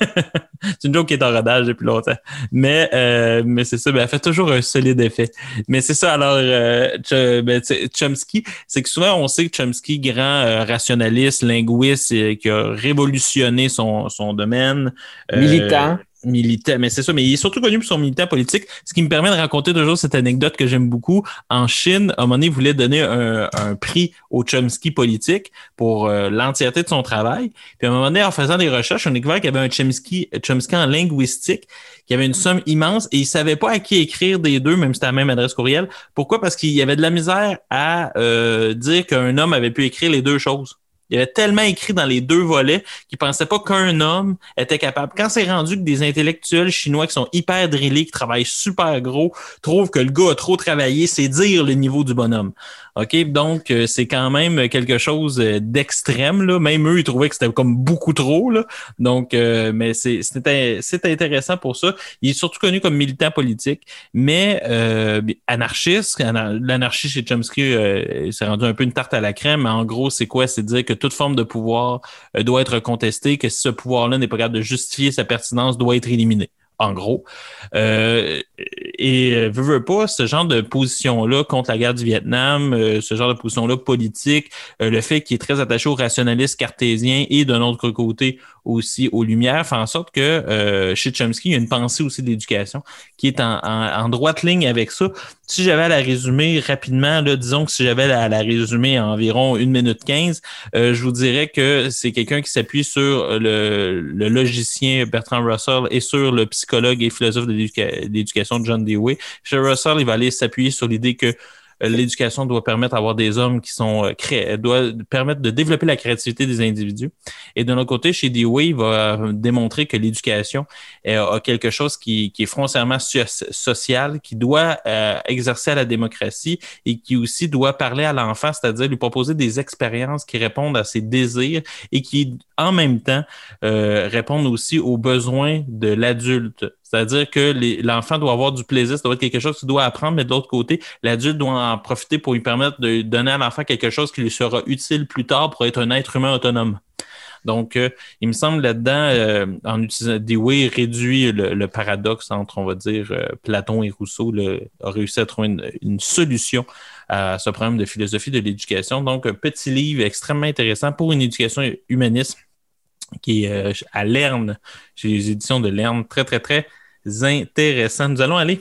c'est une joke qui est en rodage depuis longtemps. Mais, euh, mais c'est ça, ben, elle fait toujours un solide effet. Mais c'est ça, alors, euh, ben, Chomsky, c'est que souvent, on sait que Chomsky, grand euh, rationaliste, linguiste, qui a révolutionné son, son domaine. euh, Militant. Militant, mais c'est ça, mais il est surtout connu pour son militant politique, ce qui me permet de raconter toujours cette anecdote que j'aime beaucoup. En Chine, à un moment donné, il voulait donner un, prix au Chomsky politique pour euh, l'entièreté de son travail. Puis à un moment donné, en faisant des recherches, on a découvert qu'il y avait un Chomsky, Chomsky en linguistique qui avait une somme immense et il savait pas à qui écrire des deux, même si c'était la même adresse courriel. Pourquoi? Parce qu'il y avait de la misère à euh, dire qu'un homme avait pu écrire les deux choses. Il avait tellement écrit dans les deux volets qu'il pensait pas qu'un homme était capable. Quand c'est rendu que des intellectuels chinois qui sont hyper drillés, qui travaillent super gros, trouvent que le gars a trop travaillé, c'est dire le niveau du bonhomme. OK? Donc, euh, c'est quand même quelque chose euh, d'extrême. Là. Même eux, ils trouvaient que c'était comme beaucoup trop. Là. Donc, euh, mais c'est c'était- c'est intéressant pour ça. Il est surtout connu comme militant politique, mais euh, anarchiste. Ana- L'anarchie chez Chomsky, euh, c'est rendu un peu une tarte à la crème. Mais en gros, c'est quoi? C'est dire que toute forme de pouvoir euh, doit être contestée, que ce pouvoir-là n'est pas capable de justifier sa pertinence, doit être éliminé. En gros. Euh, et euh, veux, veux pas, ce genre de position-là contre la guerre du Vietnam, euh, ce genre de position-là politique, euh, le fait qu'il est très attaché au rationalisme cartésien et d'un autre côté aussi aux Lumières, fait en sorte que euh, chez Chomsky, il y a une pensée aussi de l'éducation qui est en, en- en droite ligne avec ça. Si j'avais à la résumer rapidement, là, disons que si j'avais à la résumer en environ une minute 15, euh, je vous dirais que c'est quelqu'un qui s'appuie sur le, le logicien Bertrand Russell et sur le psychologue et philosophe de de John Dewey. Chez Russell, il va aller s'appuyer sur l'idée que euh, l'éducation doit permettre d'avoir des hommes qui sont euh, cré... doit permettre de développer la créativité des individus. Et de l'autre côté, chez Dewey, il va euh, démontrer que l'éducation a quelque chose qui, est foncièrement so- social, qui doit exercer à la démocratie et qui aussi doit parler à l'enfant, c'est-à-dire lui proposer des expériences qui répondent à ses désirs et qui, en même temps, répondent aussi aux besoins de l'adulte. C'est-à-dire que l'enfant doit avoir du plaisir, ça doit être quelque chose qu'il doit apprendre, mais de l'autre côté, l'adulte doit en profiter pour lui permettre de donner à l'enfant quelque chose qui lui sera utile plus tard pour être un être humain autonome. Donc, euh, il me semble là-dedans, euh, en utilisant Dewey, réduit le, le paradoxe entre, on va dire, euh, Platon et Rousseau, le- a réussi à trouver une, une solution à ce problème de philosophie de l'éducation. Donc, un petit livre extrêmement intéressant pour une éducation humaniste qui est euh, à Lerne, chez les éditions de Lerne. Très, très, très intéressant. Nous allons aller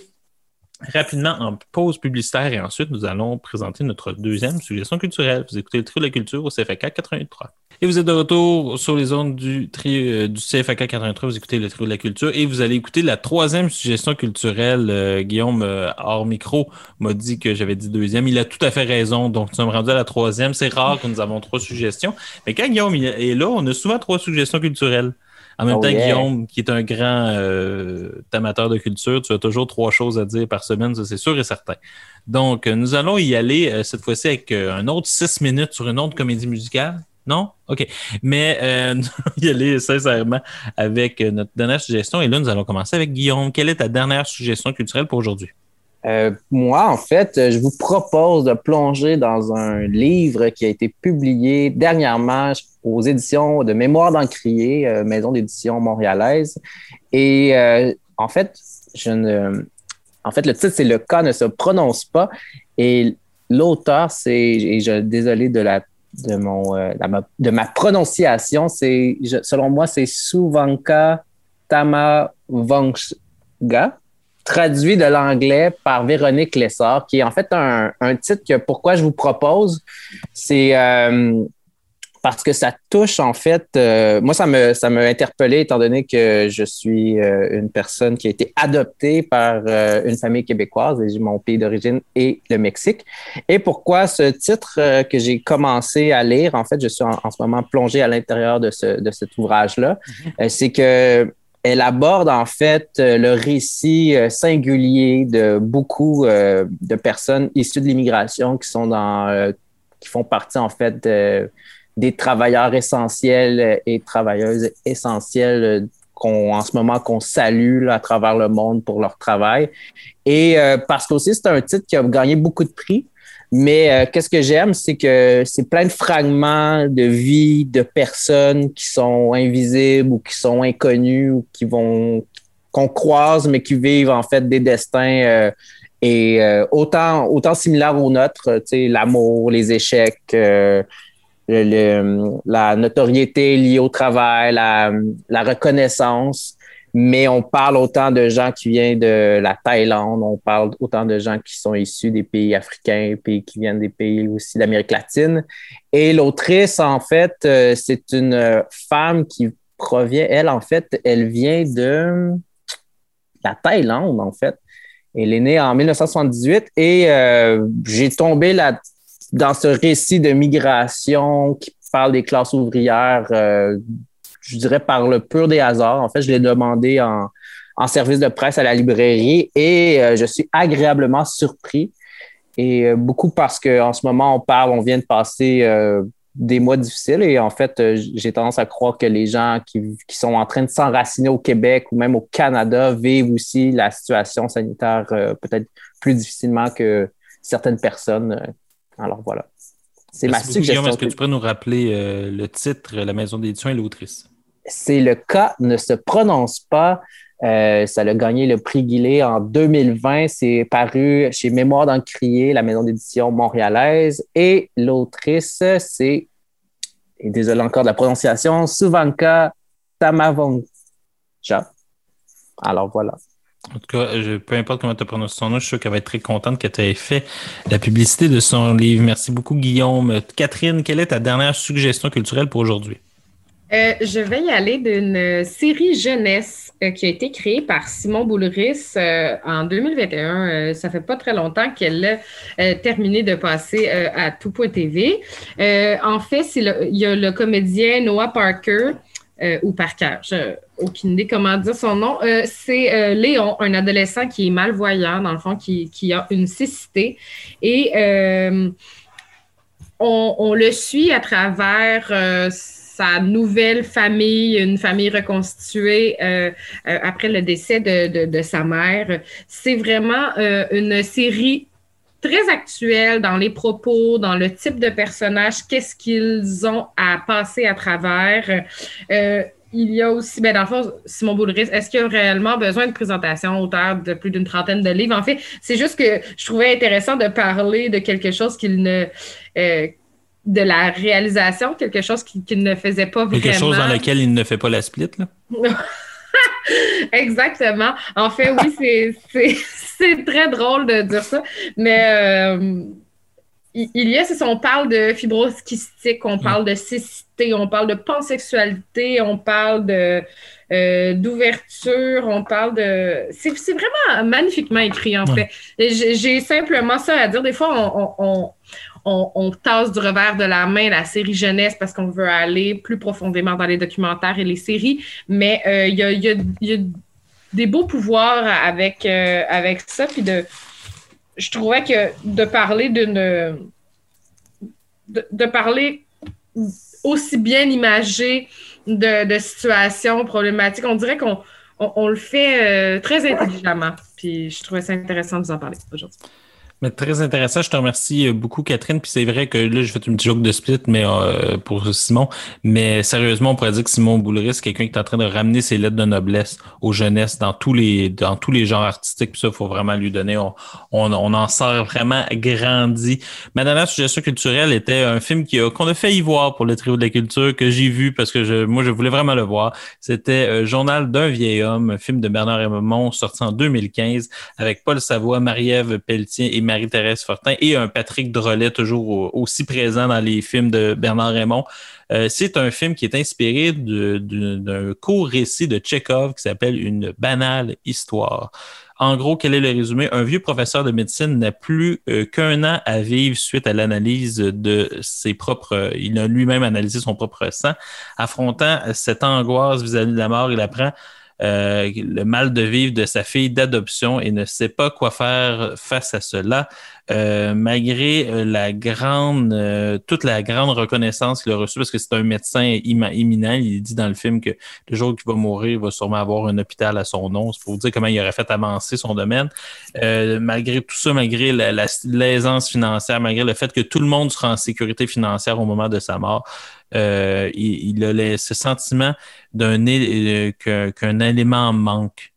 rapidement en pause publicitaire et ensuite nous allons présenter notre deuxième suggestion culturelle. Vous écoutez le trio de la culture au CFAK 83. Et vous êtes de retour sur les ondes du, euh, du CFAK 83. Vous écoutez le trio de la culture et vous allez écouter la troisième suggestion culturelle. Euh, Guillaume, euh, hors micro, m'a dit que j'avais dit deuxième. Il a tout à fait raison. Donc, nous sommes rendus à la troisième. C'est rare que nous avons trois suggestions. Mais quand Guillaume il est là, on a souvent trois suggestions culturelles. En même Oh temps, yeah. Guillaume, qui est un grand euh, amateur de culture, tu as toujours trois choses à dire par semaine, ça c'est sûr et certain. Donc, euh, nous allons y aller euh, cette fois-ci avec euh, un autre six minutes sur une autre comédie musicale. Non? OK. Mais nous allons y aller sincèrement avec notre dernière suggestion. Et là, nous allons commencer avec Guillaume. Quelle est ta dernière suggestion culturelle pour aujourd'hui? Euh, moi, en fait, euh, je vous propose de plonger dans un livre qui a été publié dernièrement aux éditions de Mémoire d'Encrier, euh, maison d'édition montréalaise. Et en fait, je ne, en fait, le titre c'est Le cas ne se prononce pas. Et l'auteur, c'est, et je désolé de la de mon de ma prononciation, c'est selon moi c'est Suvanka Tamavanga traduit de l'anglais par Véronique Lessard, qui est en fait un, un titre que pourquoi je vous propose, c'est euh, parce que ça touche en fait, euh, moi ça me ça m'a interpellé étant donné que je suis euh, une personne qui a été adoptée par une famille québécoise et mon pays d'origine et le Mexique. Et pourquoi ce titre que j'ai commencé à lire, en fait, je suis en, en ce moment plongé à l'intérieur de, ce, de cet ouvrage-là, euh, c'est que elle aborde en fait euh, le récit euh, singulier de beaucoup euh, de personnes issues de l'immigration qui sont dans qui font partie en fait de- des travailleurs essentiels et travailleuses essentielles qu'on en ce moment qu'on salue à travers le monde pour leur travail. Et euh, parce qu'aussi c'est un titre qui a gagné beaucoup de prix mais euh, qu'est-ce que j'aime, c'est que c'est plein de fragments de vie de personnes qui sont invisibles ou qui sont inconnues ou qui vont qu'on croise mais qui vivent en fait des destins euh, et euh, autant autant similaires aux nôtres, tu sais, l'amour, les échecs, euh, le- le- la notoriété liée au travail, la, la reconnaissance. Mais on parle autant de gens qui viennent de la Thaïlande, on parle autant de gens qui sont issus des pays africains, pays qui viennent des pays aussi d'Amérique latine. Et l'autrice, en fait, euh, c'est une euh, femme qui provient, elle, en fait, elle vient de la Thaïlande, en fait. Elle est née en 1978 et euh, j'ai tombé dans ce récit de migration qui par les classes ouvrières, je dirais par le pur des hasards. En fait, je l'ai demandé en, en service de presse à la librairie et euh, je suis agréablement surpris. Et euh, beaucoup parce qu'en ce moment, on parle, on vient de passer euh, des mois difficiles et en fait, j'ai tendance à croire que les gens qui, qui sont en train de s'enraciner au Québec ou même au Canada vivent aussi la situation sanitaire euh, peut-être plus difficilement que certaines personnes. Alors voilà. C'est ma suggestion. Est-ce que tu pourrais nous rappeler euh, le titre, la maison d'édition et l'autrice? C'est le cas ne se prononce pas. Euh, ça a gagné le prix Guillet en 2020. C'est paru chez Mémoire d'Encrier, la maison d'édition montréalaise. Et l'autrice, c'est, désolé encore de la prononciation, Suvanka Tamavonja. Alors voilà. En tout cas, peu importe comment tu prononces son nom, je suis sûr qu'elle va être très contente que tu aies fait la publicité de son livre. Merci beaucoup, Guillaume. Catherine, quelle est ta dernière suggestion culturelle pour aujourd'hui? Euh, je vais y aller d'une euh, série jeunesse euh, qui a été créée par Simon Boulris en 2021. Euh, ça fait pas très longtemps qu'elle a terminé de passer à tout.tv. En fait, il y a le comédien Noah Parker. ou Parker, j'ai aucune idée comment dire son nom. C'est Léon, un adolescent qui est malvoyant, dans le fond, qui, a une cécité. Et on, le suit à travers sa nouvelle famille, une famille reconstituée euh, euh, après le décès de, de- sa mère. C'est vraiment euh, une série très actuelle dans les propos, dans le type de personnage, qu'est-ce qu'ils ont à passer à travers. Il y a aussi, ben dans le fond, Simon Boulris, est-ce qu'il y a réellement besoin de présentation auteur de plus d'une trentaine de livres? En fait, c'est juste que je trouvais intéressant de parler de quelque chose qu'il ne. De la réalisation, quelque chose qu'il qu'il ne faisait pas vraiment. Quelque chose dans lequel il ne fait pas la split, là? Exactement. En fait, oui, c'est- très drôle de dire ça, mais euh, il y a, c'est on parle de fibrose kystique, on parle de cécité, on parle de pansexualité, on parle de euh, d'ouverture, on parle de... C'est vraiment magnifiquement écrit, en Ouais. fait. J'ai j'ai simplement ça à dire. Des fois, on, on, on, on- tasse du revers de la main la série jeunesse parce qu'on veut aller plus profondément dans les documentaires et les séries, mais euh, il y, a, des beaux pouvoirs avec, euh, avec ça. Puis de, je trouvais que de parler d'une. De, parler aussi bien imagé de, situations problématiques, on dirait qu'on on, on le fait euh, très intelligemment. Puis je trouvais ça intéressant de vous en parler aujourd'hui. Mais très intéressant. Je te remercie euh, beaucoup, Catherine. Puis c'est vrai que là, je fais une petite joke de split, mais euh, pour Simon. Mais sérieusement, on pourrait dire que Simon Boulris, c'est quelqu'un qui est en train de ramener ses lettres de noblesse aux jeunesses dans tous les dans tous les genres artistiques. Puis ça, il faut vraiment lui donner. On, on, on en sort vraiment grandi. Ma dernière suggestion culturelle était un film qu'on a fait y voir pour le trio de la culture que j'ai vu parce que je, moi, je voulais vraiment le voir. C'était euh, Journal d'un vieil homme, un film de Bernard Raymond sorti en 2015 avec Paul Savoie, Marie-Ève Pelletier et Marie-Thérèse Fortin et un Patrick Drolet toujours au- aussi présent dans les films de Bernard Raymond. Euh, c'est un film qui est inspiré d'un court récit de Tchekhov qui s'appelle Une banale histoire. En gros, quel est le résumé? Un vieux professeur de médecine n'a plus euh, qu'un an à vivre suite à l'analyse de ses propres... il a lui-même analysé son propre sang. Affrontant cette angoisse vis-à-vis de la mort, il apprend euh, le mal de vivre de sa fille d'adoption et ne sait pas quoi faire face à cela, euh, malgré euh, la grande, euh, toute la grande reconnaissance qu'il a reçue, parce que c'est un médecin éminent. Il dit dans le film que le jour qu'il va mourir, il va sûrement avoir un hôpital à son nom. C'est pour vous dire comment il aurait fait avancer son domaine. Malgré tout ça, malgré la- la- l'aisance financière, malgré le fait que tout le monde sera en sécurité financière au moment de sa mort, il, il a ce sentiment d'un qu'un élément manque.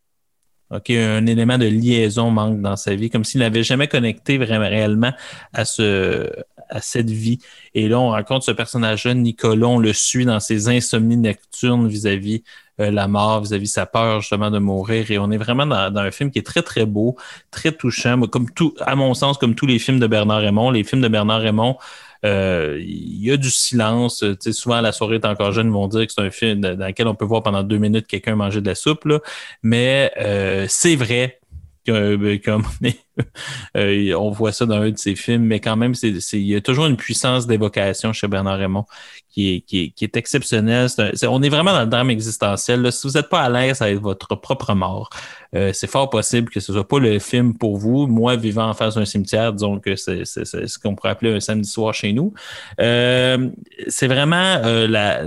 OK, un élément de liaison manque dans sa vie, comme s'il n'avait jamais connecté vraiment réellement à ce à cette vie. Et là, on rencontre ce personnage-là, Nicolas, on le suit dans ses insomnies nocturnes vis-à-vis euh, la mort, vis-à-vis sa peur justement de mourir. Et on est vraiment dans, dans un film qui est très, très beau, très touchant. Comme tout, à mon sens, comme tous les films de Bernard Raymond, les films de Bernard Raymond, il y a du silence. Tu sais, souvent, la soirée est encore jeune, ils vont dire que c'est un film dans lequel on peut voir pendant deux minutes quelqu'un manger de la soupe. Là. Mais euh, c'est vrai comme euh, on voit ça dans un de ses films, mais quand même, il y a toujours une puissance d'évocation chez Bernard Raymond qui est, exceptionnelle. On est vraiment dans le drame existentiel. Si vous n'êtes pas à l'aise avec votre propre mort, euh, c'est fort possible que ce soit pas le film pour vous. Moi, vivant en face d'un cimetière, disons que c'est, ce qu'on pourrait appeler un samedi soir chez nous. Euh, c'est vraiment la,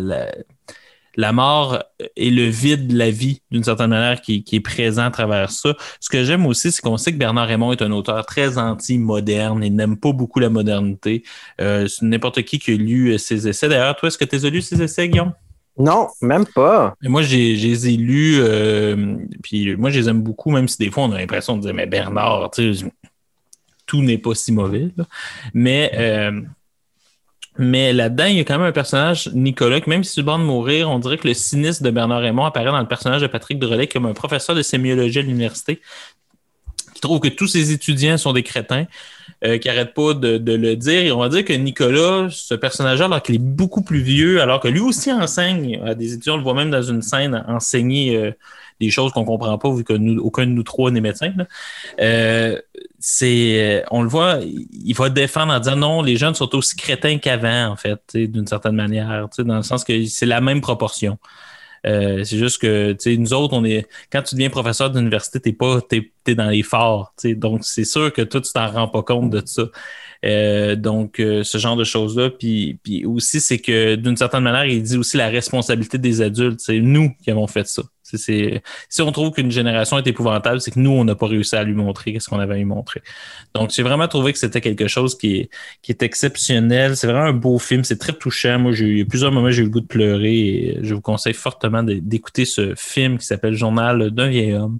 la mort et le vide de la vie, d'une certaine manière, qui, qui est présent à travers ça. Ce que j'aime aussi, c'est qu'on sait que Bernard Raymond est un auteur très anti-moderne et n'aime pas beaucoup la modernité. Euh, c'est n'importe qui qui a lu euh, ses essais. D'ailleurs, toi, est-ce que tu as lu ses essais, Guillaume? Non, même pas. Et moi, j'ai, je les ai lus, euh, puis moi, je les aime beaucoup, même si des fois, on a l'impression de dire, mais Bernard, tu sais, tout n'est pas si mauvais. là. Mais, euh, mais là-dedans, il y a quand même un personnage, Nicolas, qui même si le bord de mourir, on dirait que le cynisme de Bernard Raymond apparaît dans le personnage de Patrick Drolet comme un professeur de sémiologie à l'université qui trouve que tous ses étudiants sont des crétins, euh, qui n'arrêtent pas de, le dire. Et on va dire que Nicolas, ce personnage-là, alors qu'il est beaucoup plus vieux, alors que lui aussi enseigne à des étudiants, on le voit même dans une scène enseigner euh, des choses qu'on comprend pas vu que nous, aucun de nous trois n'est médecin. là. Euh, c'est, euh, on le voit, il va défendre en disant non, les jeunes sont aussi crétins qu'avant, en fait, d'une certaine manière, dans le sens que c'est la même proportion. Euh, c'est juste que, nous autres, on est, quand tu deviens professeur d'université, t'es pas, t'es, t'es dans les forts, donc c'est sûr que toi, tu t'en rends pas compte de ça. Euh, donc, euh, ce genre de choses-là. Puis, puis aussi, c'est que d'une certaine manière, il dit aussi la responsabilité des adultes. C'est nous qui avons fait ça. Si on trouve qu'une génération est épouvantable, c'est que nous, on n'a pas réussi à lui montrer ce qu'on avait à lui montrer. Donc, j'ai vraiment trouvé que c'était quelque chose qui est, exceptionnel. C'est vraiment un beau film. C'est très touchant. Moi, j'ai eu il y a plusieurs moments, j'ai eu le goût de pleurer et je vous conseille fortement d'écouter ce film qui s'appelle Journal d'un vieil homme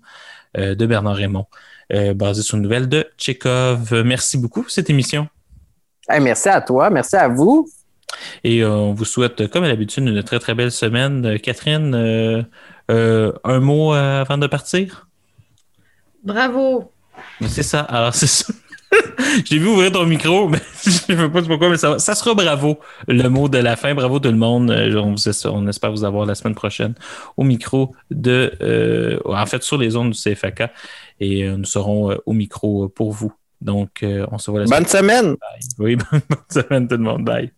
euh, de Bernard Raymond, euh, basé sur une nouvelle de Tchekhov. Merci beaucoup pour cette émission. Merci à toi, merci à vous. Et euh, on vous souhaite, comme à l'habitude, une très très belle semaine. Euh, Catherine, euh, euh, un mot euh, avant de partir? Bravo. C'est ça. Alors, c'est ça. J'ai vu ouvrir ton micro, mais je ne sais pas pourquoi, mais ça, va- ça sera bravo, le mot de la fin. Bravo tout le monde. On, vous- on espère vous avoir la semaine prochaine au micro de, euh, en fait, sur les ondes du CFAK. Et euh, nous serons euh, au micro pour vous. Donc, euh, on se voit la Bonne semaine. semaine. Oui, bonne semaine tout le monde. Bye.